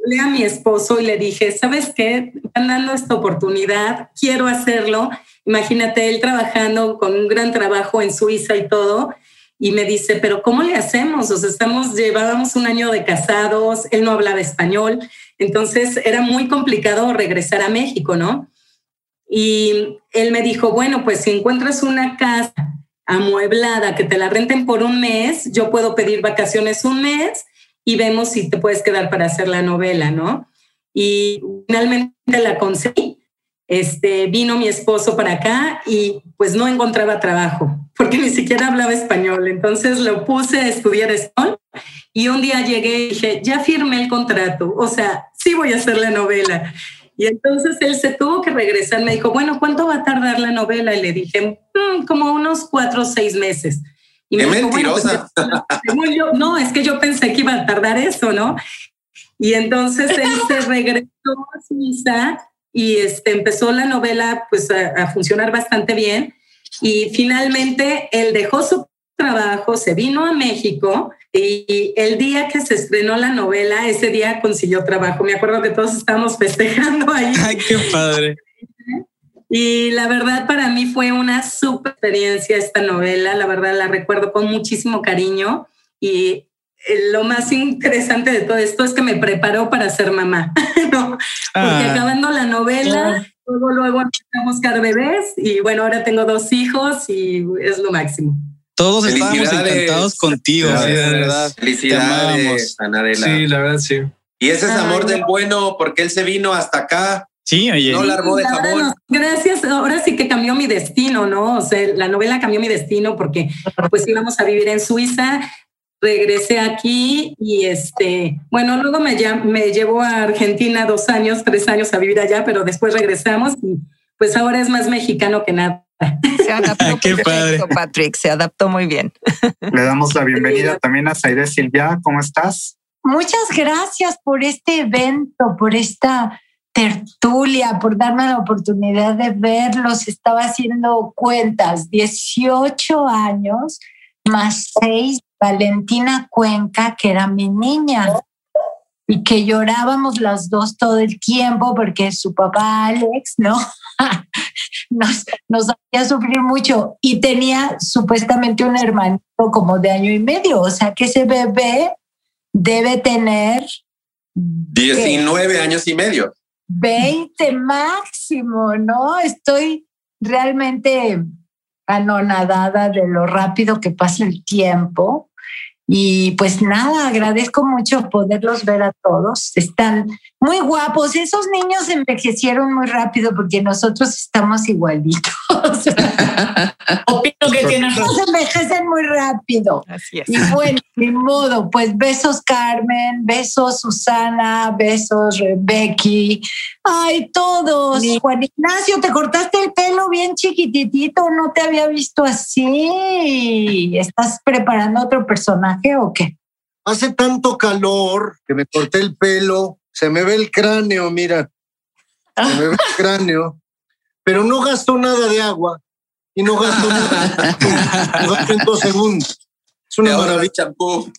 Le a mi esposo y le dije, ¿sabes qué? Están dando esta oportunidad, quiero hacerlo. Imagínate él trabajando con un gran trabajo en Suiza y todo. Y me dice, pero ¿cómo le hacemos? O sea, estamos, llevábamos un año de casados, él no hablaba español, entonces era muy complicado regresar a México, ¿no? Y él me dijo, bueno, pues si encuentras una casa amueblada que te la renten por un mes, yo puedo pedir vacaciones un mes y vemos si te puedes quedar para hacer la novela, ¿no? Y finalmente la conseguí. Este, vino mi esposo para acá y pues no encontraba trabajo porque ni siquiera hablaba español. Entonces lo puse a estudiar español y un día llegué y dije, ya firmé el contrato, o sea, sí voy a hacer la novela. Y entonces él se tuvo que regresar, me dijo, bueno, ¿cuánto va a tardar la novela? Y le dije, "Mm, como unos cuatro o seis meses. Y Qué me dijo, "Bueno, pues, mentirosa. según yo, no, es que yo pensé que iba a tardar eso, ¿no? Y entonces él se regresó a Suiza y este, empezó la novela pues a, a funcionar bastante bien. Y finalmente él dejó su trabajo, se vino a México y el día que se estrenó la novela, ese día consiguió trabajo. Me acuerdo que todos estábamos festejando ahí. Ay, qué padre. Y la verdad para mí fue una súper experiencia esta novela, la verdad la recuerdo con muchísimo cariño y eh, lo más interesante de todo esto es que me preparó para ser mamá, ¿no? Porque Ah. acabando la novela, luego, luego empecé a buscar bebés y bueno, ahora tengo dos hijos y es lo máximo. Todos estábamos encantados contigo, de verdad. Felicidades. Anadela. Sí, la verdad, sí. Y ese es Ay, amor no. del bueno, porque él se vino hasta acá. Sí, oye. No la armó de no, gracias, ahora sí que cambió mi destino, ¿no? O sea, la novela cambió mi destino porque pues íbamos a vivir en Suiza, regresé aquí y este, bueno, luego me, me llevó a Argentina dos años, tres años a vivir allá, pero después regresamos y pues ahora es más mexicano que nada. Se adaptó Qué padre. Patrick, se adaptó muy bien. Le damos la bienvenida también a Zaire Silvia. ¿Cómo estás? Muchas gracias por este evento, por esta tertulia, por darme la oportunidad de verlos. Estaba haciendo cuentas, 18 años más 6, Valentina Cuenca, que era mi niña y que llorábamos las dos todo el tiempo porque su papá Alex, ¿no? nos, nos hacía sufrir mucho y tenía supuestamente un hermanito como de año y medio, o sea que ese bebé debe tener 19 años y medio. 20 máximo, ¿no? Estoy realmente anonadada de lo rápido que pasa el tiempo y pues nada, agradezco mucho poderlos ver a todos. Están muy guapos. Esos niños envejecieron muy rápido porque nosotros estamos igualitos. Opino que tienen Nos envejecen muy rápido. Así es. Y bueno, ni modo, pues besos Carmen, besos Susana, besos Becky, ay, todos. Juan Ignacio, te cortaste el pelo bien chiquititito, no te había visto así. ¿Estás preparando otro personaje o qué? Hace tanto calor que me corté el pelo, se me ve el cráneo, mira. Se me ve el cráneo, pero no gasto nada de agua y no gasto nada. Lo gasto en dos segundos. Es una maravilla. champú.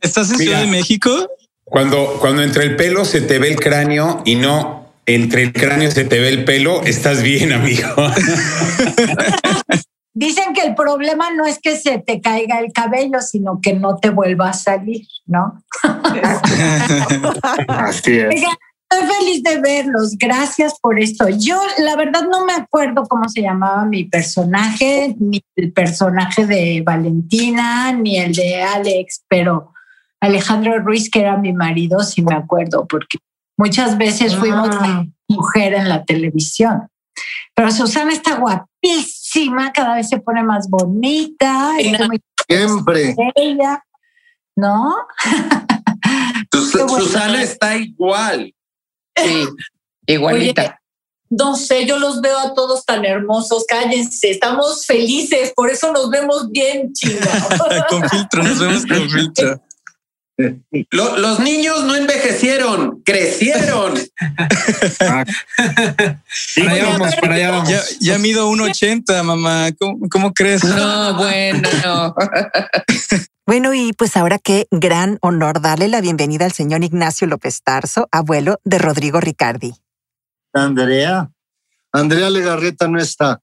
¿Estás en. Ciudad de México? Cuando, cuando entre el pelo se te ve el cráneo y no entre el cráneo se te ve el pelo, estás bien, amigo. Dicen que el problema no es que se te caiga el cabello, sino que no te vuelva a salir, ¿no? Así es. Oigan, Estoy feliz de verlos. Gracias por esto. Yo, la verdad, no me acuerdo cómo se llamaba mi personaje, ni el personaje de Valentina, ni el de Alex, pero Alejandro Ruiz, que era mi marido, sí me acuerdo, porque muchas veces fuimos Ah. mujer en la televisión. Pero Susana está guapísima, cada vez se pone más bonita. muy Siempre. bella, ¿no? Sus- Qué bueno. Susana está igual. Sí, igualita. Oye, no sé, yo los veo a todos tan hermosos. Cállense, estamos felices, por eso nos vemos bien, chingados. con filtro, nos vemos con filtro. Lo- los niños no envejecieron, crecieron. Para allá vamos, para allá vamos. Ya, ya mido 1,80, mamá. ¿Cómo, cómo crees? No, bueno, no. Bueno, y pues ahora qué gran honor darle la bienvenida al señor Ignacio López Tarso, abuelo de Rodrigo Ricardi. Andrea. Andrea Legarreta no está.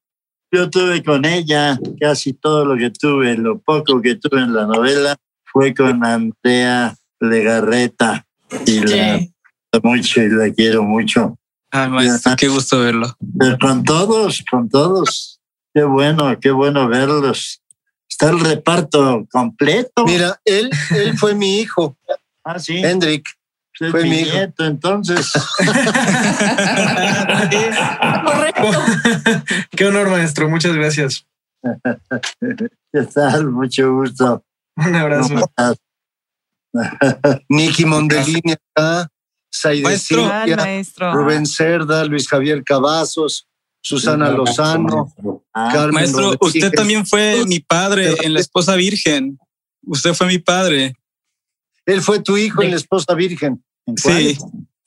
Yo tuve con ella casi todo lo que tuve, lo poco que tuve en la novela fue con Andrea Legarreta y la mucho y la quiero mucho. Ay, maestro, qué gusto verlo. Pero con todos, con todos. Qué bueno, qué bueno verlos. Está el reparto completo. Mira, él, él fue mi hijo. Ah, sí. Hendrik. Usted fue mi mi hijo. nieto, entonces. Qué honor, maestro. Muchas gracias. ¿Qué tal? Mucho gusto. Un abrazo. ¿Cómo estás? Nicky Mondellini acá, Saide Maestro. Silvia, maestro. Rubén Cerda, Luis Javier Cavazos, Susana Lozano, Carmen Maestro, Rodríguez. usted también fue mi padre en La Esposa Virgen. Usted fue mi padre. Él fue tu hijo en La Esposa Virgen. Sí,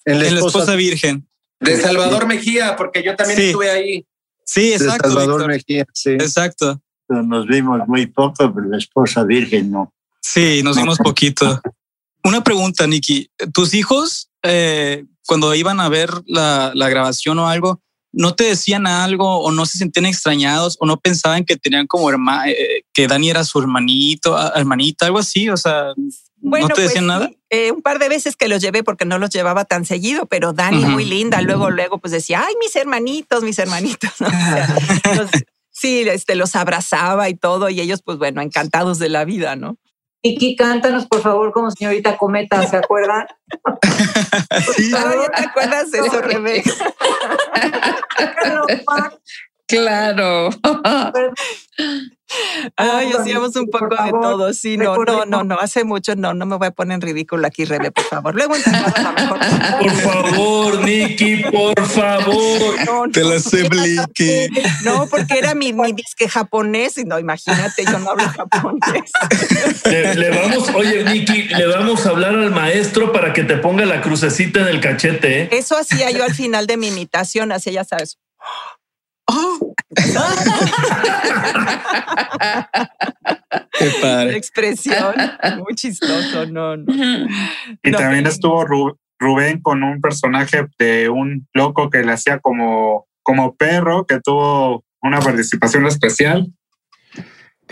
En La en La Esposa, Virgen. De Salvador Mejía, porque yo también Sí. estuve ahí. Sí, de exacto. Salvador Víctor. Mejía. Sí. Exacto. Pero Nos vimos muy poco, pero la esposa virgen no. Sí, nos vimos poquito. Una pregunta, Nikki. ¿Tus hijos, eh, cuando iban a ver la, la grabación o algo, no te decían algo o no se sentían extrañados o no pensaban que tenían como hermano, que Dani era su hermanito, a- hermanita, algo así? O sea, ¿no te decían pues, nada? eh, un par de veces que los llevé porque no los llevaba tan seguido, pero Dani Ujú. muy linda. Luego, luego, pues decía, ay, mis hermanitos, mis hermanitos. ¿no? O sea, los- sí, este, los abrazaba y todo, y ellos, pues bueno, encantados de la vida, ¿no? Vicky, cántanos por favor como señorita Cometa, ¿se acuerdan? Ay, ¿Te acuerdas de eso, Rebeca? Claro. Ay, hacíamos un poco de todo. Sí, no, no, no, no, hace mucho, no, no me voy a poner en ridículo aquí, Rebe, por favor. Luego a mejor. Por favor, Nicky, por favor. Te la sé, Bliki. No, porque era mi, mi disque japonés y no, imagínate, yo no hablo japonés. Le, vamos, oye, Nicky, le vamos a hablar al maestro para que te ponga la crucecita en el cachete. ¿eh? Eso hacía yo al final de mi imitación, hacía, ya sabes. ¡Oh! Qué padre. Expresión, muy chistoso, no, no. Y también estuvo Rubén con un personaje de un loco que le hacía como, como perro, que tuvo una participación especial.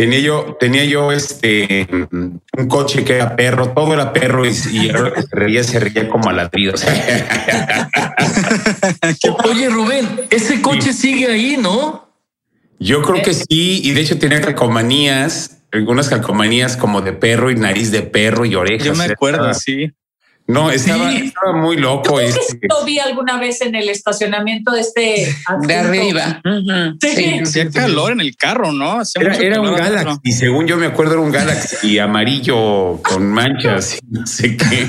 Tenía yo, tenía yo este un coche que era perro, todo era perro y, y que se reía, se reía como a ladridos. Oye, Rubén, ese coche sigue ahí, ¿no? Yo creo que sí, y de hecho tenía calcomanías, algunas calcomanías como de perro y nariz de perro y orejas. Yo me acuerdo, sí. No, estaba, muy loco. Yo este. lo vi alguna vez en el estacionamiento de este. De arriba. Sí. Hacía calor en el carro, ¿no? era, un Galaxy, y según yo me acuerdo era un Galaxy amarillo con manchas y no sé qué.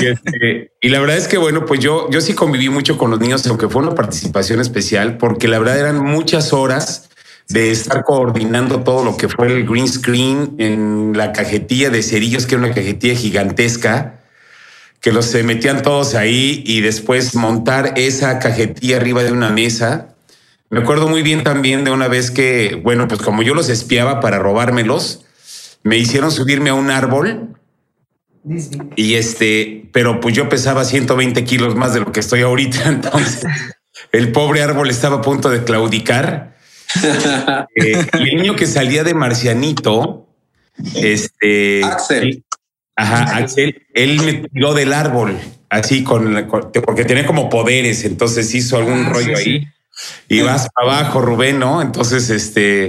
Este, y, la verdad es que, bueno, pues yo, yo sí conviví mucho con los niños, aunque fue una participación especial, porque la verdad eran muchas horas de estar coordinando todo lo que fue el green screen en la cajetilla de cerillos, que era una cajetilla gigantesca que los se metían todos ahí y después montar esa cajetilla arriba de una mesa. Me acuerdo muy bien también de una vez que, bueno, pues como yo los espiaba para robármelos, me hicieron subirme a un árbol y este, pero pues yo pesaba 120 kilos más de lo que estoy ahorita, entonces el pobre árbol estaba a punto de claudicar. Eh, el niño que salía de Marcianito, este, Ajá, Axel, él me tiró del árbol, así con, porque tiene como poderes, entonces hizo algún ah, rollo ahí. Y vas abajo, Rubén, ¿no? Entonces, este,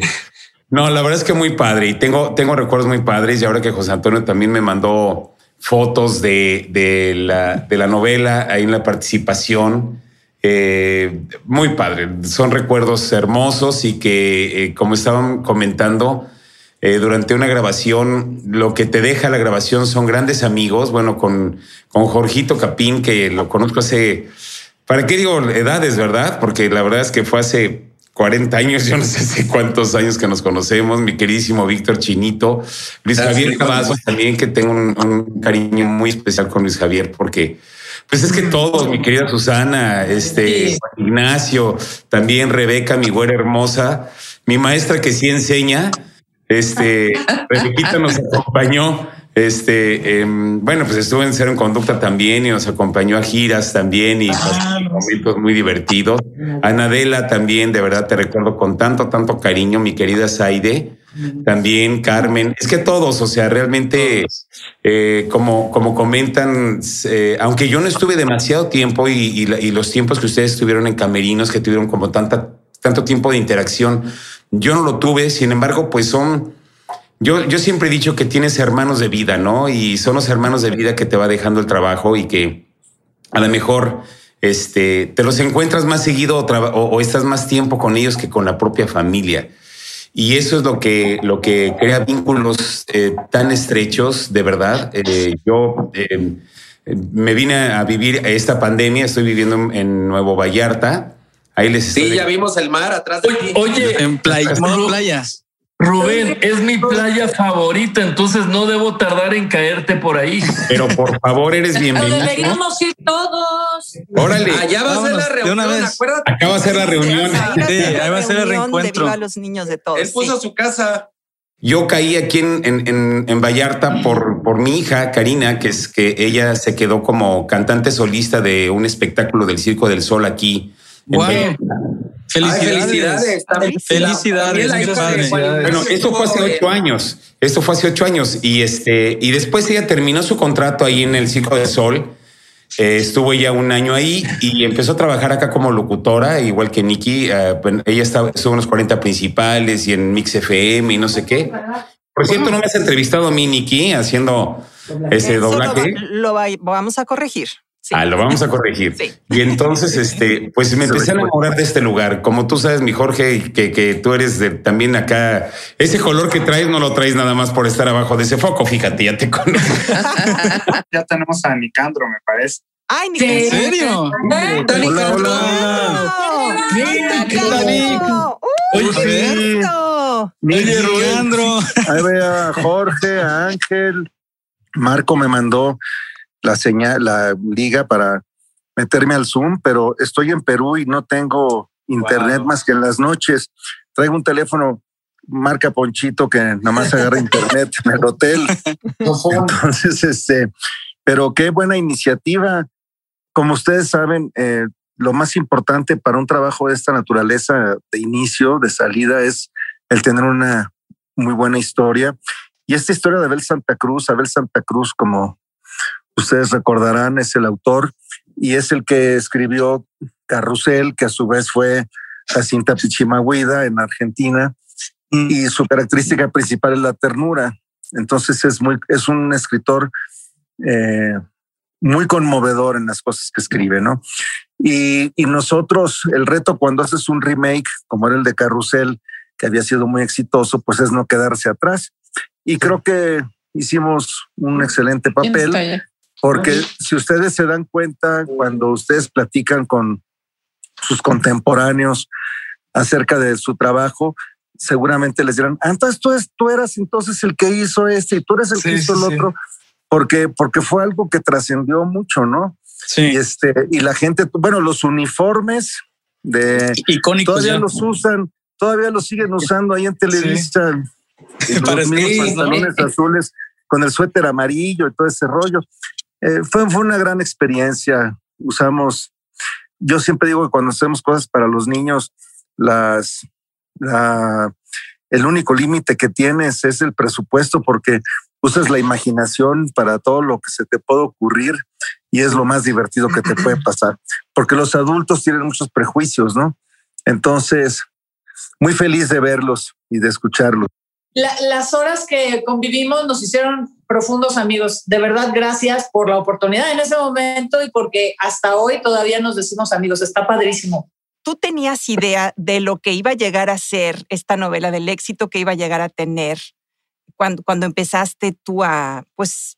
no, la verdad es que muy padre y tengo, tengo recuerdos muy padres y ahora que José Antonio también me mandó fotos de, de, la, de la novela, ahí en la participación. Eh, muy padre, son recuerdos hermosos y que, eh, como estaban comentando, eh, durante una grabación. Lo que te deja la grabación son grandes amigos. Bueno, con, con Jorgito Capín, que lo conozco hace, ¿para qué digo edades, verdad? Porque la verdad es que fue hace 40 años, yo no sé hace cuántos años que nos conocemos, mi queridísimo Víctor Chinito, Luis Javier Cavazos también, que tengo un, cariño muy especial con Luis Javier, porque pues es que todos, mi querida Susana, este Ignacio, también Rebeca, mi güera hermosa, mi maestra que sí enseña, este, Rebequita nos acompañó. Este, em, bueno, pues estuvo en Cero en Conducta también y nos acompañó a giras también y ah, momentos muy divertidos. Anadela también, de verdad te recuerdo con tanto, tanto cariño, mi querida Saide. También Carmen, es que todos, o sea, realmente, eh, como, como comentan, eh, aunque yo no estuve demasiado tiempo y, y, los tiempos que ustedes estuvieron en camerinos, que tuvieron como tanta, tanto tiempo de interacción, yo no lo tuve, sin embargo, pues son... Yo, yo siempre he dicho que tienes hermanos de vida, ¿no? Y son los hermanos de vida que te va dejando el trabajo y que a lo mejor este, te los encuentras más seguido o, estás más tiempo con ellos que con la propia familia. Y eso es lo que, lo que crea vínculos eh, tan estrechos, de verdad. Eh, yo eh, me vine a vivir esta pandemia, estoy viviendo en Nuevo Vallarta Ahí les Sí, ya vimos el mar atrás de Oye, oye en playa, playas. Rubén, es mi playa favorita, entonces no debo tardar en caerte por ahí. Pero por favor, eres bienvenido. deberíamos ir todos. Órale. Allá va a ser la reunión, acuérdate. Acá va a ser la reunión. Sí, ahí va a ser el reencuentro. De los niños de todos. Él puso su casa. Yo caí aquí en, en, en, Vallarta por, por mi hija, Karina, que es que ella se quedó como cantante solista de un espectáculo del Circo del Sol aquí Wow. Felicidades. Felicidades. Bueno, esto fue hace ocho años. Esto fue hace ocho años. Y este, y después ella terminó su contrato ahí en el Circo del Sol. Eh, estuvo ella un año ahí y empezó a trabajar acá como locutora, igual que Nikki. Eh, ella estaba, estuvo en los 40 principales y en Mix FM y no sé qué. Por cierto, no me has entrevistado a mí, Nikki, haciendo ese doblaje. Lo, lo vamos a corregir. Ah, lo vamos a corregir. Y entonces, este, pues me empecé a enamorar de este lugar. Como tú sabes, mi Jorge, que, que tú eres de, también acá, ese color que traes no lo traes nada más por estar abajo de ese foco. Fíjate, ya te conozco. ya tenemos a Nicandro, me parece. Ay, ¿En serio? Hola, hola. ¿Qué tal, Oye, Oye, Nicandro. Ahí ve a Jorge, a Ángel. Marco me mandó la señal, la liga para meterme al Zoom, pero estoy en Perú y no tengo internet más que en las noches. Traigo un teléfono marca Ponchito que nada más agarra internet en el hotel. Entonces, este, pero qué buena iniciativa. Como ustedes saben, eh, lo más importante para un trabajo de esta naturaleza de inicio, de salida, es el tener una muy buena historia. Y esta historia de Abel Santa Cruz, Abel Santa Cruz, como ustedes recordarán, es el autor y es el que escribió Carrusel, que a su vez fue Jacinta Pichimahuida en Argentina. Y su característica principal es la ternura. Entonces es, muy, es un escritor eh, muy conmovedor en las cosas que escribe, ¿no? Y, y, nosotros, el reto cuando haces un remake, como era el de Carrusel, que había sido muy exitoso, pues es no quedarse atrás. Y creo que hicimos un excelente papel. Porque si ustedes se dan cuenta, cuando ustedes platican con sus contemporáneos acerca de su trabajo, seguramente les dirán, ah, entonces tú, tú eras entonces el que hizo este y tú eres el que hizo el otro, porque, porque fue algo que trascendió mucho, ¿no? Sí. Y, este, y la gente, bueno, los uniformes de icónicos todavía los usan, todavía los siguen usando ahí en Televisa. Los mismos pantalones azules con el suéter amarillo y todo ese rollo. Eh, fue, fue una gran experiencia. Usamos, yo siempre digo que cuando hacemos cosas para los niños, las, la, el único límite que tienes es el presupuesto porque usas la imaginación para todo lo que se te puede ocurrir y es lo más divertido que te puede pasar, porque los adultos tienen muchos prejuicios, ¿no? Entonces, muy feliz de verlos y de escucharlos las horas que convivimos nos hicieron profundos amigos. De verdad, gracias por la oportunidad en ese momento y porque hasta hoy todavía nos decimos amigos. Está padrísimo. ¿Tú tenías idea de lo que iba a llegar a ser esta novela, del éxito que iba a llegar a tener cuando, cuando empezaste tú a, pues,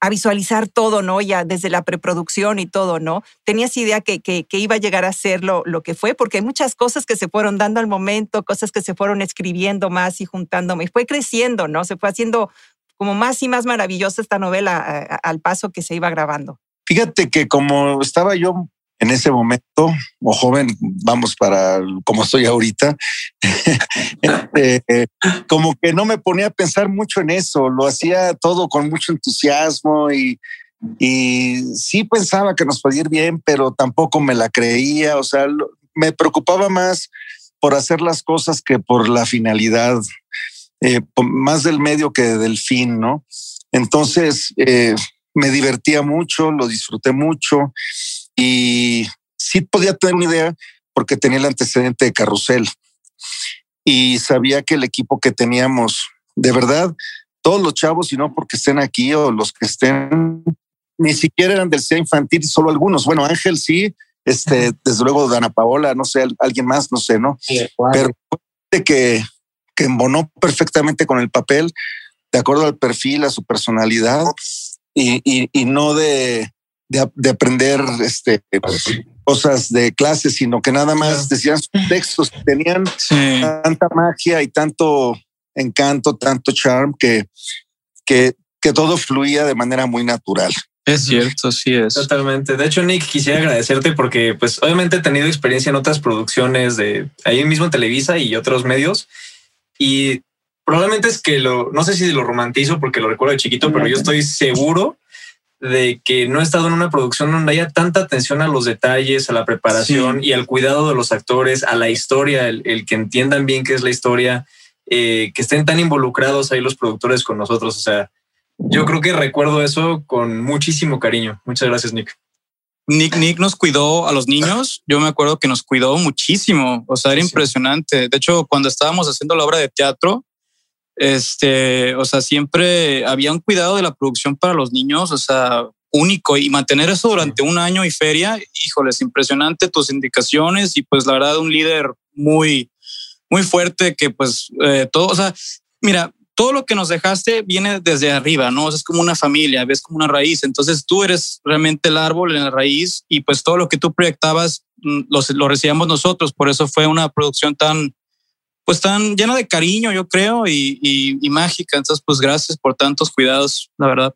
a visualizar todo, ¿no? Ya desde la preproducción y todo, ¿no? ¿Tenías idea que, que, iba a llegar a ser lo, lo, que fue? Porque hay muchas cosas que se fueron dando al momento, cosas que se fueron escribiendo más y juntándome. Y fue creciendo, ¿no? Se fue haciendo como más y más maravillosa esta novela al paso que se iba grabando. Fíjate que como estaba yo en ese momento, o joven, vamos para como estoy ahorita, este, como que no me ponía a pensar mucho en eso, lo hacía todo con mucho entusiasmo y, y sí pensaba que nos podía ir bien, pero tampoco me la creía, o sea, me preocupaba más por hacer las cosas que por la finalidad, eh, más del medio que del fin, ¿no? Entonces, eh, me divertía mucho, lo disfruté mucho y sí podía tener una idea porque tenía el antecedente de Carrusel y sabía que el equipo que teníamos, de verdad, todos los chavos, y no porque estén aquí o los que estén, ni siquiera eran del CEA infantil, solo algunos. Bueno, Ángel sí, este, desde luego Dana Paola, no sé, alguien más, no sé, ¿no? Pero que, que embonó perfectamente con el papel, de acuerdo al perfil, a su personalidad, y, y, y no de, de, aprender este, cosas de clase, sino que nada más decían sus textos, tenían tanta magia y tanto encanto, tanto charm que, que, que todo fluía de manera muy natural. Es cierto, sí es. Totalmente. De hecho, Nick, quisiera agradecerte porque, pues, obviamente he tenido experiencia en otras producciones de ahí mismo en Televisa y otros medios. Y probablemente es que lo, no sé si lo romantizo porque lo recuerdo de chiquito, pero yo estoy seguro de que no he estado en una producción donde haya tanta atención a los detalles, a la preparación y al cuidado de los actores, a la historia, el, que entiendan bien qué es la historia, eh, que estén tan involucrados ahí los productores con nosotros. O sea, yo creo que recuerdo eso con muchísimo cariño. Muchas gracias, Nick. Nick, Nick nos cuidó a los niños. Yo me acuerdo que nos cuidó muchísimo. O sea, era impresionante. De hecho, cuando estábamos haciendo la obra de teatro, este, o sea, siempre había un cuidado de la producción para los niños, o sea, único y mantener eso durante un año y feria, híjole, es impresionante tus indicaciones y pues la verdad un líder muy, muy fuerte que pues eh, todo, o sea, mira, todo lo que nos dejaste viene desde arriba, ¿no? es como una familia, ves como una raíz. Entonces tú eres realmente el árbol en la raíz y pues todo lo que tú proyectabas mm, lo, lo recibíamos nosotros. Por eso fue una producción tan, pues tan llena de cariño, yo creo, y, y, mágica. Entonces, pues gracias por tantos cuidados, la verdad.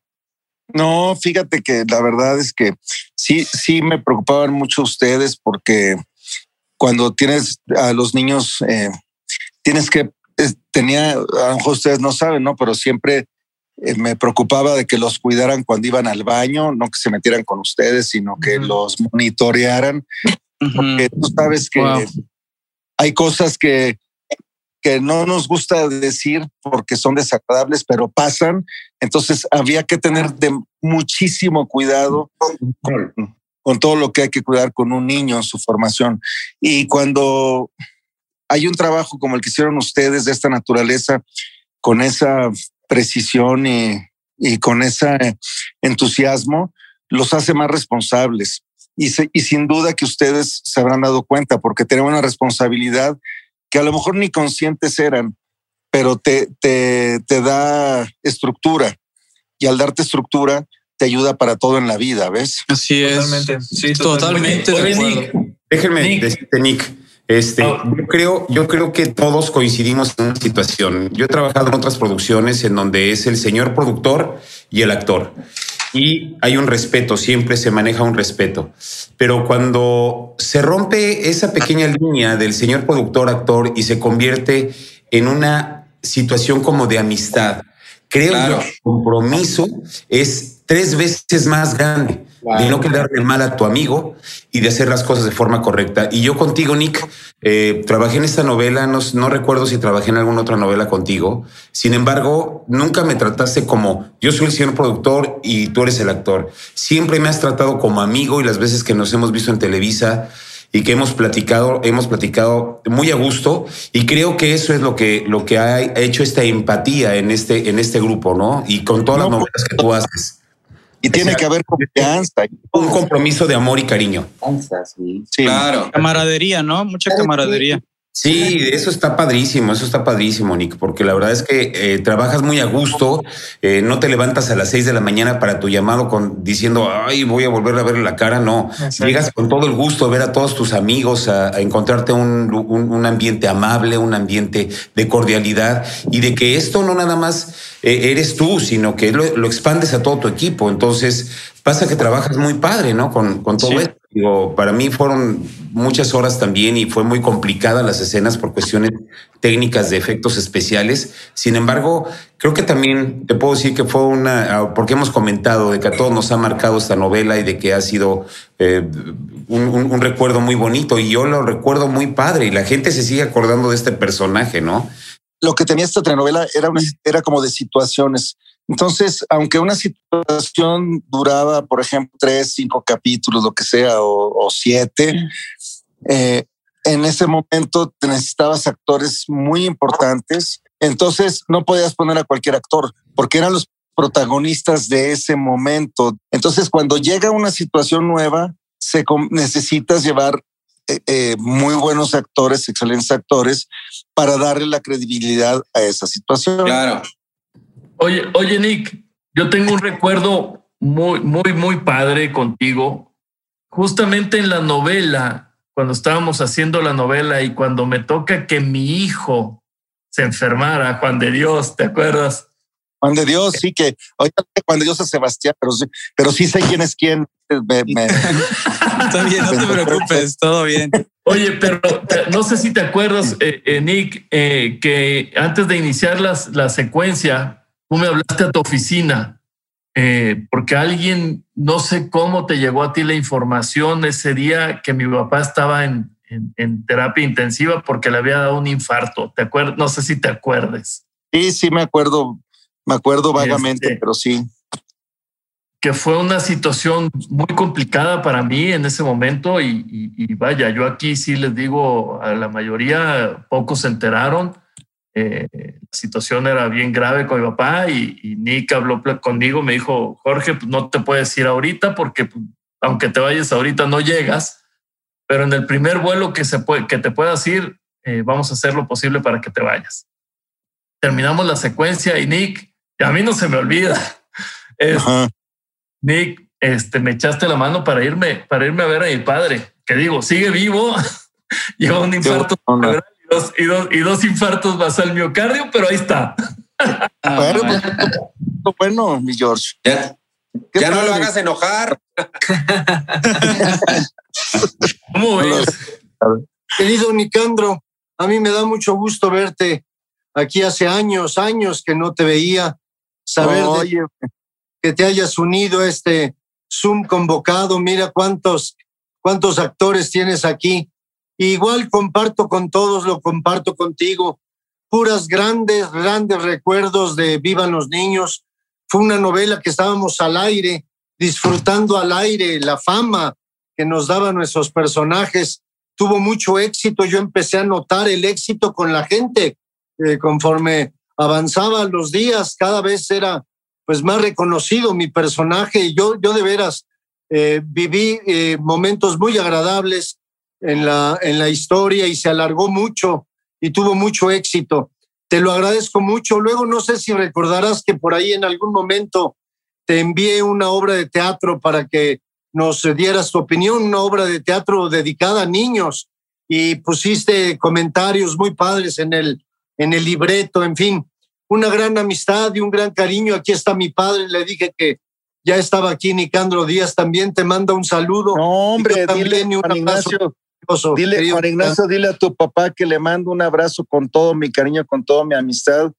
No, fíjate que la verdad es que sí, sí me preocupaban mucho ustedes porque cuando tienes a los niños, eh, tienes que, tenía, a lo mejor ustedes no saben, ¿no? Pero siempre eh, me preocupaba de que los cuidaran cuando iban al baño, no que se metieran con ustedes, sino que los monitorearan. Porque tú sabes que hay cosas que que no nos gusta decir porque son desagradables, pero pasan. Entonces había que tener de muchísimo cuidado con, todo lo que hay que cuidar con un niño en su formación. Y cuando hay un trabajo como el que hicieron ustedes de esta naturaleza, con esa precisión y, y con ese entusiasmo, los hace más responsables. Y, y sin duda que ustedes se habrán dado cuenta, porque tenemos una responsabilidad que a lo mejor ni conscientes eran, pero te, te, te da estructura y al darte estructura te ayuda para todo en la vida, ¿ves? Así es. Totalmente. Sí, totalmente. Déjenme decirte, Nick. Este, oh. yo creo, yo creo que todos coincidimos en una situación. Yo he trabajado en otras producciones en donde es el señor productor y el actor y hay un respeto, siempre se maneja un respeto. Pero cuando se rompe esa pequeña línea del señor productor, actor y se convierte en una situación como de amistad, creo que el compromiso es tres veces más grande de no quedarle mal a tu amigo y de hacer las cosas de forma correcta. Y yo contigo, Nick, eh, trabajé en esta novela, no, no, recuerdo si trabajé en alguna otra novela contigo. Sin embargo, nunca me trataste como yo soy el señor productor y tú eres el actor. Siempre me has tratado como amigo y las veces que nos hemos visto en Televisa y que hemos platicado, hemos platicado muy a gusto y creo que eso es lo que, lo que ha hecho esta empatía en este, en este grupo, ¿no? Y con todas las novelas que tú haces. Y tiene que haber confianza. Un compromiso de amor y cariño. Sí, claro. Camaradería, ¿no? Mucha camaradería. Sí, eso está padrísimo, eso está padrísimo, Nick, porque la verdad es que eh, trabajas muy a gusto, eh, no te levantas a las seis de la mañana para tu llamado con diciendo, ay, voy a volver a ver la cara, no, llegas con todo el gusto a ver a todos tus amigos, a, encontrarte un, un, ambiente amable, un ambiente de cordialidad y de que esto no nada más eres tú, sino que lo, lo, expandes a todo tu equipo, entonces pasa que trabajas muy padre, ¿no? Con, con todo esto. Digo, para mí fueron muchas horas también y fue muy complicada las escenas por cuestiones técnicas de efectos especiales. Sin embargo, creo que también te puedo decir que fue una, ah, porque hemos comentado de que a todos nos ha marcado esta novela y de que ha sido eh, un, recuerdo muy bonito y yo lo recuerdo muy padre y la gente se sigue acordando de este personaje, ¿no? Lo que tenía esta telenovela era, era como de situaciones entonces, aunque una situación duraba, por ejemplo, tres, cinco capítulos, lo que sea, o, siete, eh, en ese momento necesitabas actores muy importantes. Entonces, no podías poner a cualquier actor, porque eran los protagonistas de ese momento. Entonces, cuando llega una situación nueva, se necesitas llevar eh, eh, muy buenos actores, excelentes actores, para darle la credibilidad a esa situación. Claro. Oye, oye, Nick, yo tengo un recuerdo muy, muy, muy padre contigo. Justamente en la novela, cuando estábamos haciendo la novela y cuando me toca que mi hijo se enfermara, Juan de Dios, ¿te acuerdas? Juan de Dios, sí que ahorita Juan de Dios es Sebastián, pero sí, pero sí sé quién es quién. Está bien, no te preocupes, todo bien. Oye, pero no sé si te acuerdas, eh, eh, Nick, eh, que antes de iniciar las, la secuencia, tú me hablaste a tu oficina, eh, porque alguien, no sé cómo te llegó a ti la información ese día que mi papá estaba en, terapia intensiva porque le había dado un infarto. ¿Te acuerdas? No sé si te acuerdes. Sí, sí, me acuerdo, me acuerdo vagamente, este, pero sí. Que fue una situación muy complicada para mí en ese momento y, y vaya, yo aquí sí les digo a la mayoría, pocos se enteraron eh, la situación era bien grave con mi papá y, Nick habló conmigo, me dijo, Jorge, pues no te puedes ir ahorita porque pues, aunque te vayas ahorita no llegas, pero en el primer vuelo que, se puede, que te puedas ir, eh, vamos a hacer lo posible para que te vayas. Terminamos la secuencia y Nick, a mí no se me olvida, Nick, este, me echaste la mano para irme, para irme a ver a mi padre, que digo, sigue vivo, lleva un infarto y dos, y dos, infartos más al miocardio, pero ahí está. bueno, pues, bueno, mi George. Ya, no lo hagas enojar. ¿Cómo ves? Querido Nicandro, a mí me da mucho gusto verte aquí hace años, años que no te veía. Saber que te hayas unido a este Zoom convocado. Mira cuántos, cuántos actores tienes aquí Igual comparto con todos, lo comparto contigo. Puras grandes, grandes recuerdos de Vivan los Niños. Fue una novela que estábamos al aire, disfrutando al aire la fama que nos daban nuestros personajes. Tuvo mucho éxito. Yo empecé a notar el éxito con la gente. Eh, conforme avanzaban los días, cada vez era pues más reconocido mi personaje. Yo, yo de veras eh, viví eh, momentos muy agradables en la, en la historia y se alargó mucho y tuvo mucho éxito. Te lo agradezco mucho. Luego no sé si recordarás que por ahí en algún momento te envié una obra de teatro para que nos dieras tu opinión, una obra de teatro dedicada a niños y pusiste comentarios muy padres en el, en el libreto, en fin, una gran amistad y un gran cariño. Aquí está mi padre, le dije que ya estaba aquí Nicandro Díaz, también te manda un saludo. No, hombre, dile, un abrazo. Dile, Juan Ignacio, dile a tu papá que le mando un abrazo con todo mi cariño, con toda mi amistad,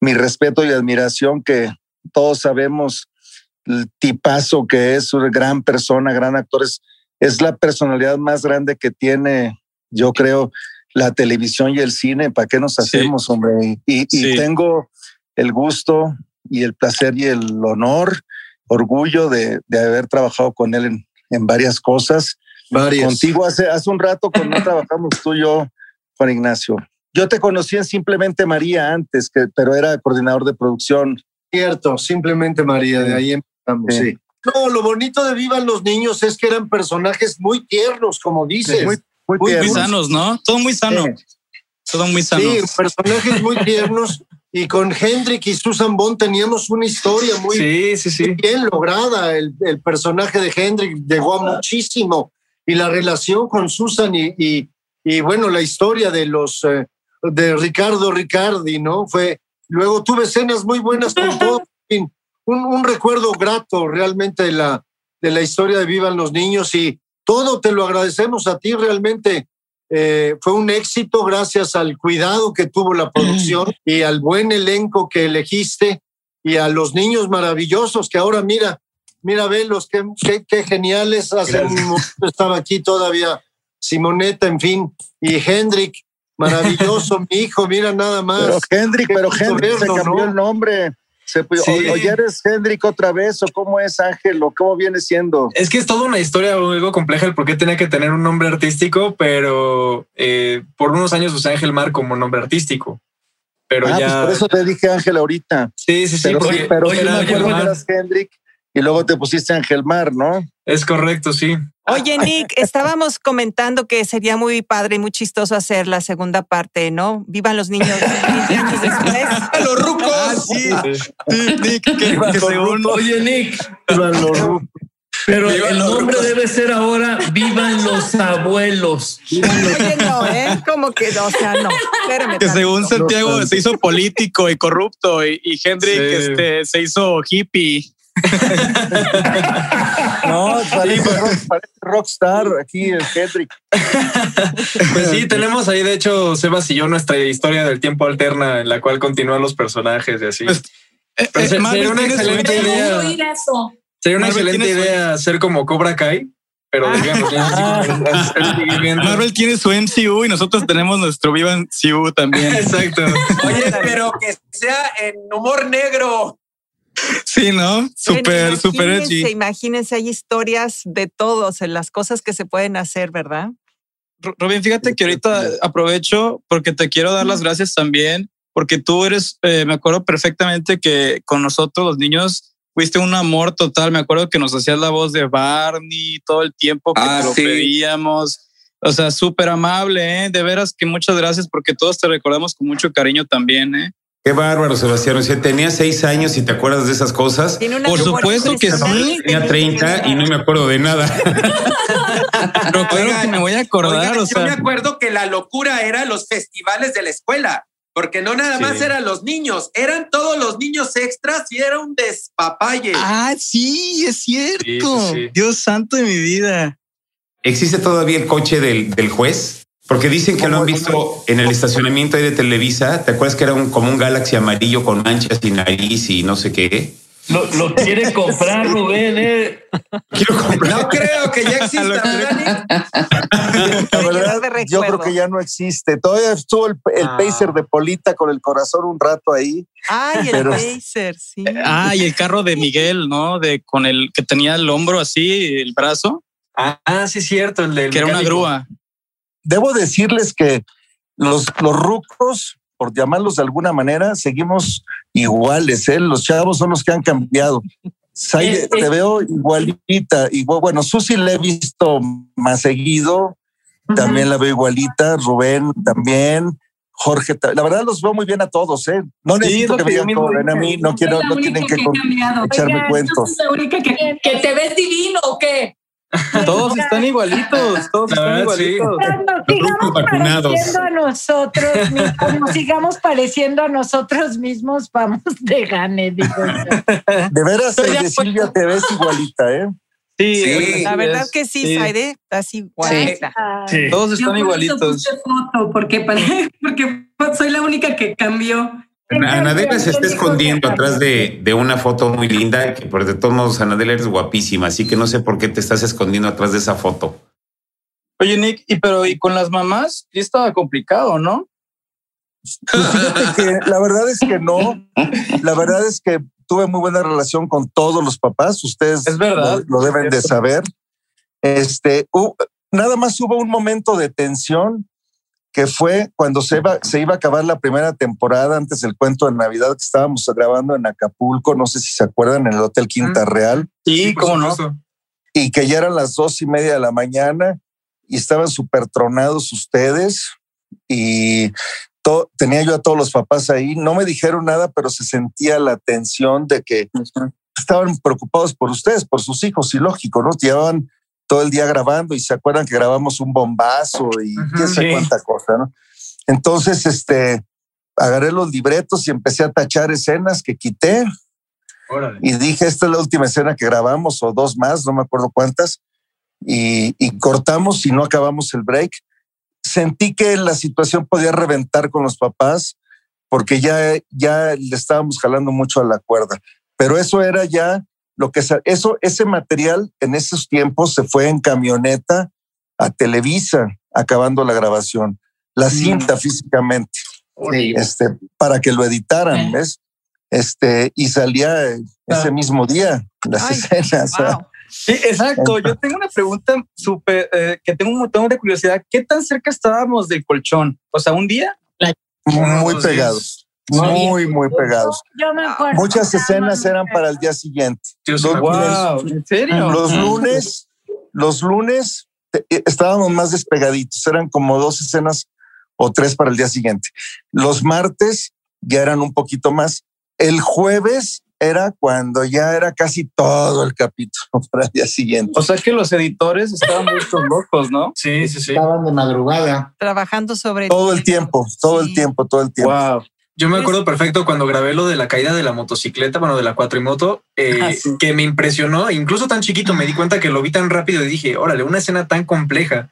mi respeto y admiración, que todos sabemos el tipazo que es, una gran persona, gran actor, es, la personalidad más grande que tiene, yo creo, la televisión y el cine. ¿Para qué nos hacemos, hombre? Y, tengo el gusto y el placer y el honor, orgullo de, haber trabajado con él en, en varias cosas Contigo hace, hace un rato cuando trabajamos tú y yo, Juan Ignacio. Yo te conocí en Simplemente María antes, que, pero era coordinador de producción. Cierto, Simplemente María, de ahí empezamos, sí. No, lo bonito de Vivan los Niños es que eran personajes muy tiernos, como dices. muy, muy, sanos, ¿no? Todo muy sano. Todo muy sano. Sí, personajes muy tiernos. Y con Hendrik y Susan Bond teníamos una historia muy, bien lograda. El, el, personaje de Hendrik llegó a muchísimo y la relación con Susan y, y, bueno, la historia de los eh, de Ricardo Ricardi, ¿no? Fue, luego tuve escenas muy buenas con todo, un, un, recuerdo grato realmente de la, de la historia de Vivan los Niños y todo te lo agradecemos a ti realmente. Eh, fue un éxito gracias al cuidado que tuvo la producción y al buen elenco que elegiste y a los niños maravillosos que ahora mira, Mira, velos, qué, qué, geniales. Hace un momento estaba aquí todavía Simoneta, en fin, y Hendrik, maravilloso, mi hijo, mira nada más. Pero Hendrik, pero Hendrik se cambió el nombre. Se, o, ya eres Hendrik otra vez, o cómo es Ángel, o cómo viene siendo. Es que es toda una historia algo compleja el por qué tenía que tener un nombre artístico, pero eh, por unos años usé Ángel Mar como nombre artístico. Pero ah, ya. Pues por eso te dije Ángel ahorita. Sí, sí, sí. Pero, sí, pero me acuerdo que eras Hendrik y luego te pusiste Ángel Mar, ¿no? Es correcto, sí. Oye, Nick, estábamos comentando que sería muy padre y muy chistoso hacer la segunda parte, ¿no? Vivan los niños. los rucos. Ah, sí. Nick, que, según... Oye, Nick. Pero el nombre debe ser ahora Vivan los abuelos. Oye, no, ¿eh? Como que, o sea, no. Espérame, que según Santiago se hizo político y corrupto y, y Hendrik este, se hizo hippie. No, parece, rockstar aquí el Hendrik. Pues sí, tenemos ahí, de hecho, Sebas y yo, nuestra historia del tiempo alterna en la cual continúan los personajes y así. Pues, eh, eh, sería una excelente idea. Sería una excelente idea hacer como Cobra Kai, pero ah. digamos, Marvel tiene su MCU y nosotros tenemos nuestro Viva MCU también. Exacto. Oye, pero que sea en humor negro. Sí, ¿no? Súper, súper edgy. Imagínense, hay historias de todos en las cosas que se pueden hacer, ¿verdad? Robin, fíjate que ahorita aprovecho porque te quiero dar las gracias también porque tú eres, eh, me acuerdo perfectamente que con nosotros los niños fuiste un amor total. Me acuerdo que nos hacías la voz de Barney todo el tiempo que Ah, te lo sí. pedíamos. O sea, súper amable, ¿eh? De veras que muchas gracias porque todos te recordamos con mucho cariño también, ¿eh? Qué bárbaro, Sebastián. O sea, tenía seis años y te acuerdas de esas cosas. Tiene una Por supuesto que sí. Tenía 30 y no me acuerdo de nada. Pero claro que me voy a acordar, Oigan, o yo me acuerdo que la locura era los festivales de la escuela, porque no nada Sí. más eran los niños, eran todos los niños extras y era un despapalle. ah, sí, es cierto. Sí, sí, sí. Dios santo de mi vida. ¿Existe todavía el coche del, del juez? Porque dicen que lo han visto en el estacionamiento de Televisa. ¿Te acuerdas que era un, como un Galaxy amarillo con manchas y nariz y no sé qué? Lo, lo quiere comprar Rubén, ¿eh? Quiero comprar. No creo que ya exista. La Yo verdad, yo creo que ya no existe. Todavía estuvo el, el Ah. pacer de Polita con el corazón un rato ahí. Ay, el Pero- Pacer, sí. Ah, y el carro de Miguel, ¿no? De con el que tenía el hombro así, el brazo, Ah, sí, cierto. El del que era una grúa. Debo decirles que los, los rucos, por llamarlos de alguna manera, seguimos iguales. ¿eh? Los chavos son los que han cambiado. Zaire, Este- te veo igualita. Igual, bueno, Susi la he visto más seguido. También la veo igualita. Rubén también. Jorge, la verdad los veo muy bien a todos, ¿eh? No Sí, necesito que que me digan ven a mí, no quiero, no tienen que que echarme Oigan, cuentos. que, que te ves divino o qué. Todos están igualitos, todos La están verdad, sí. igualitos. Nos Los sigamos vacunados. pareciendo a nosotros mismos, nos sigamos pareciendo a nosotros mismos, vamos de gane, digo yo. De veras, fue- Silvia te ves igualita, ¿eh? Sí, Sí. La verdad es. que sí, Zaire, así igual. Sí. Sí. Todos Yo están por eso igualitos. puse foto, porque, porque soy la única que cambió. Anadela se está escondiendo atrás de, de una foto muy linda, que por de todos modos, Anadela eres guapísima, así que no sé por qué te estás escondiendo atrás de esa foto. Oye, Nick, y pero y con las mamás sí estaba complicado, ¿no? Pues fíjate que la verdad es que no. La verdad es que tuve muy buena relación con todos los papás. Ustedes Es verdad. lo, lo deben de saber. Este, nada más hubo un momento de tensión que fue cuando se iba, se iba a acabar la primera temporada antes del cuento de Navidad que estábamos grabando en Acapulco. No sé si se acuerdan, en el Hotel Quinta Real. Sí, cómo no. y que ya eran las dos y media de la mañana y estaban súper tronados ustedes y to- tenía yo a todos los papás ahí. No me dijeron nada, pero se sentía la tensión de que estaban preocupados por ustedes, por sus hijos, y lógico, ¿no? Llevaban todo el día grabando y se acuerdan que grabamos un bombazo y quién sabe sí. cuánta cosa, ¿no? Entonces, este, agarré los libretos y empecé a tachar escenas que quité Órale. y dije, esta es la última escena que grabamos o dos más, no me acuerdo cuántas, y, y cortamos y no acabamos el break. Sentí que la situación podía reventar con los papás porque ya, ya le estábamos jalando mucho a la cuerda, pero eso era ya lo que eso, ese material en esos tiempos se fue en camioneta a Televisa acabando la grabación, la cinta físicamente Sí. este, para que lo editaran, ¿ves? Este, y salía eh, ese mismo día las Ay, escenas. ¿ah? wow. Sí, exacto. Yo tengo una pregunta súper eh, que tengo un montón de curiosidad. ¿Qué tan cerca estábamos del colchón? O sea, un día. Muy pegados, muy, muy pegados. Yo me acuerdo. Muchas escenas eran para el día siguiente. Sí Los. Wow, ¿en serio? Los lunes, los lunes eh, estábamos más despegaditos, eran como dos escenas o tres para el día siguiente. Los martes ya eran un poquito más. El jueves era cuando ya era casi todo el capítulo para el día siguiente. O sea que los editores estaban muertos locos, ¿no? Sí, sí, sí. Estaban de madrugada. Trabajando sobre Todo el tiempo, todo el tiempo, todo el tiempo. Wow. Yo me acuerdo perfecto cuando grabé lo de la caída de la motocicleta, bueno, de la cuatrimoto, eh, Ah, sí. que me impresionó, incluso tan chiquito, me di cuenta que lo vi tan rápido y dije, órale, una escena tan compleja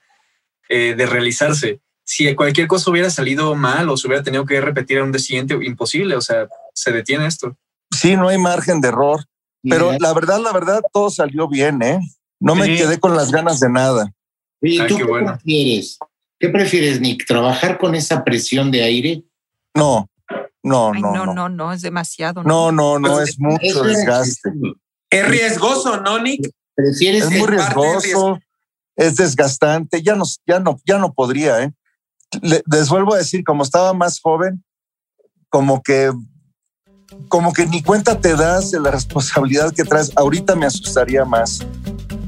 eh, de realizarse. Si cualquier cosa hubiera salido mal o se hubiera tenido que repetir a un día siguiente, imposible, o sea, se detiene esto. Sí, no hay margen de error. Pero la verdad, la verdad, todo salió bien, ¿eh? No me quedé con las ganas de nada. Oye, Ay, ¿tú qué qué bueno. prefieres? ¿Qué prefieres, Nick? ¿Trabajar con esa presión de aire? No, no, Ay, no, no, no. no, no, es demasiado. No, no, no, Pues, es mucho desgaste. Es riesgoso, ¿no, Nick? ¿Prefieres Es muy riesgoso, es desgastante. Ya no, ya no, ya no podría, ¿eh? Le- les vuelvo a decir, como estaba más joven, como que como que ni cuenta te das de la responsabilidad que traes. Ahorita me asustaría más.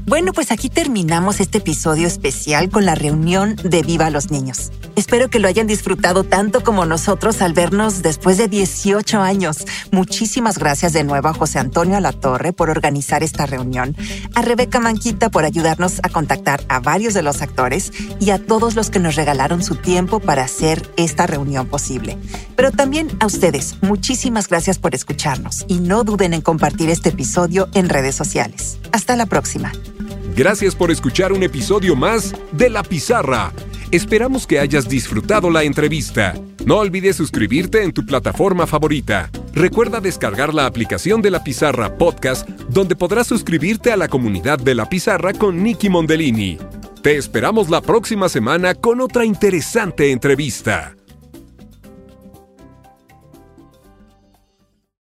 Bueno, pues aquí terminamos este episodio especial con la reunión de Viva los Niños. Espero que lo hayan disfrutado tanto como nosotros al vernos después de 18 años. Muchísimas gracias de nuevo a José Antonio Alatorre por organizar esta reunión, a Rebeca Manquita por ayudarnos a contactar a varios de los actores y a todos los que nos regalaron su tiempo para hacer esta reunión posible. Pero también a ustedes, muchísimas gracias por escucharnos y no duden en compartir este episodio en redes sociales. Hasta la próxima. Gracias por escuchar un episodio más de La Pizarra. Esperamos que hayas disfrutado la entrevista. No olvides suscribirte en tu plataforma favorita. Recuerda descargar la aplicación de La Pizarra Podcast, donde podrás suscribirte a la comunidad de La Pizarra con Nicky Mondellini. Te esperamos la próxima semana con otra interesante entrevista.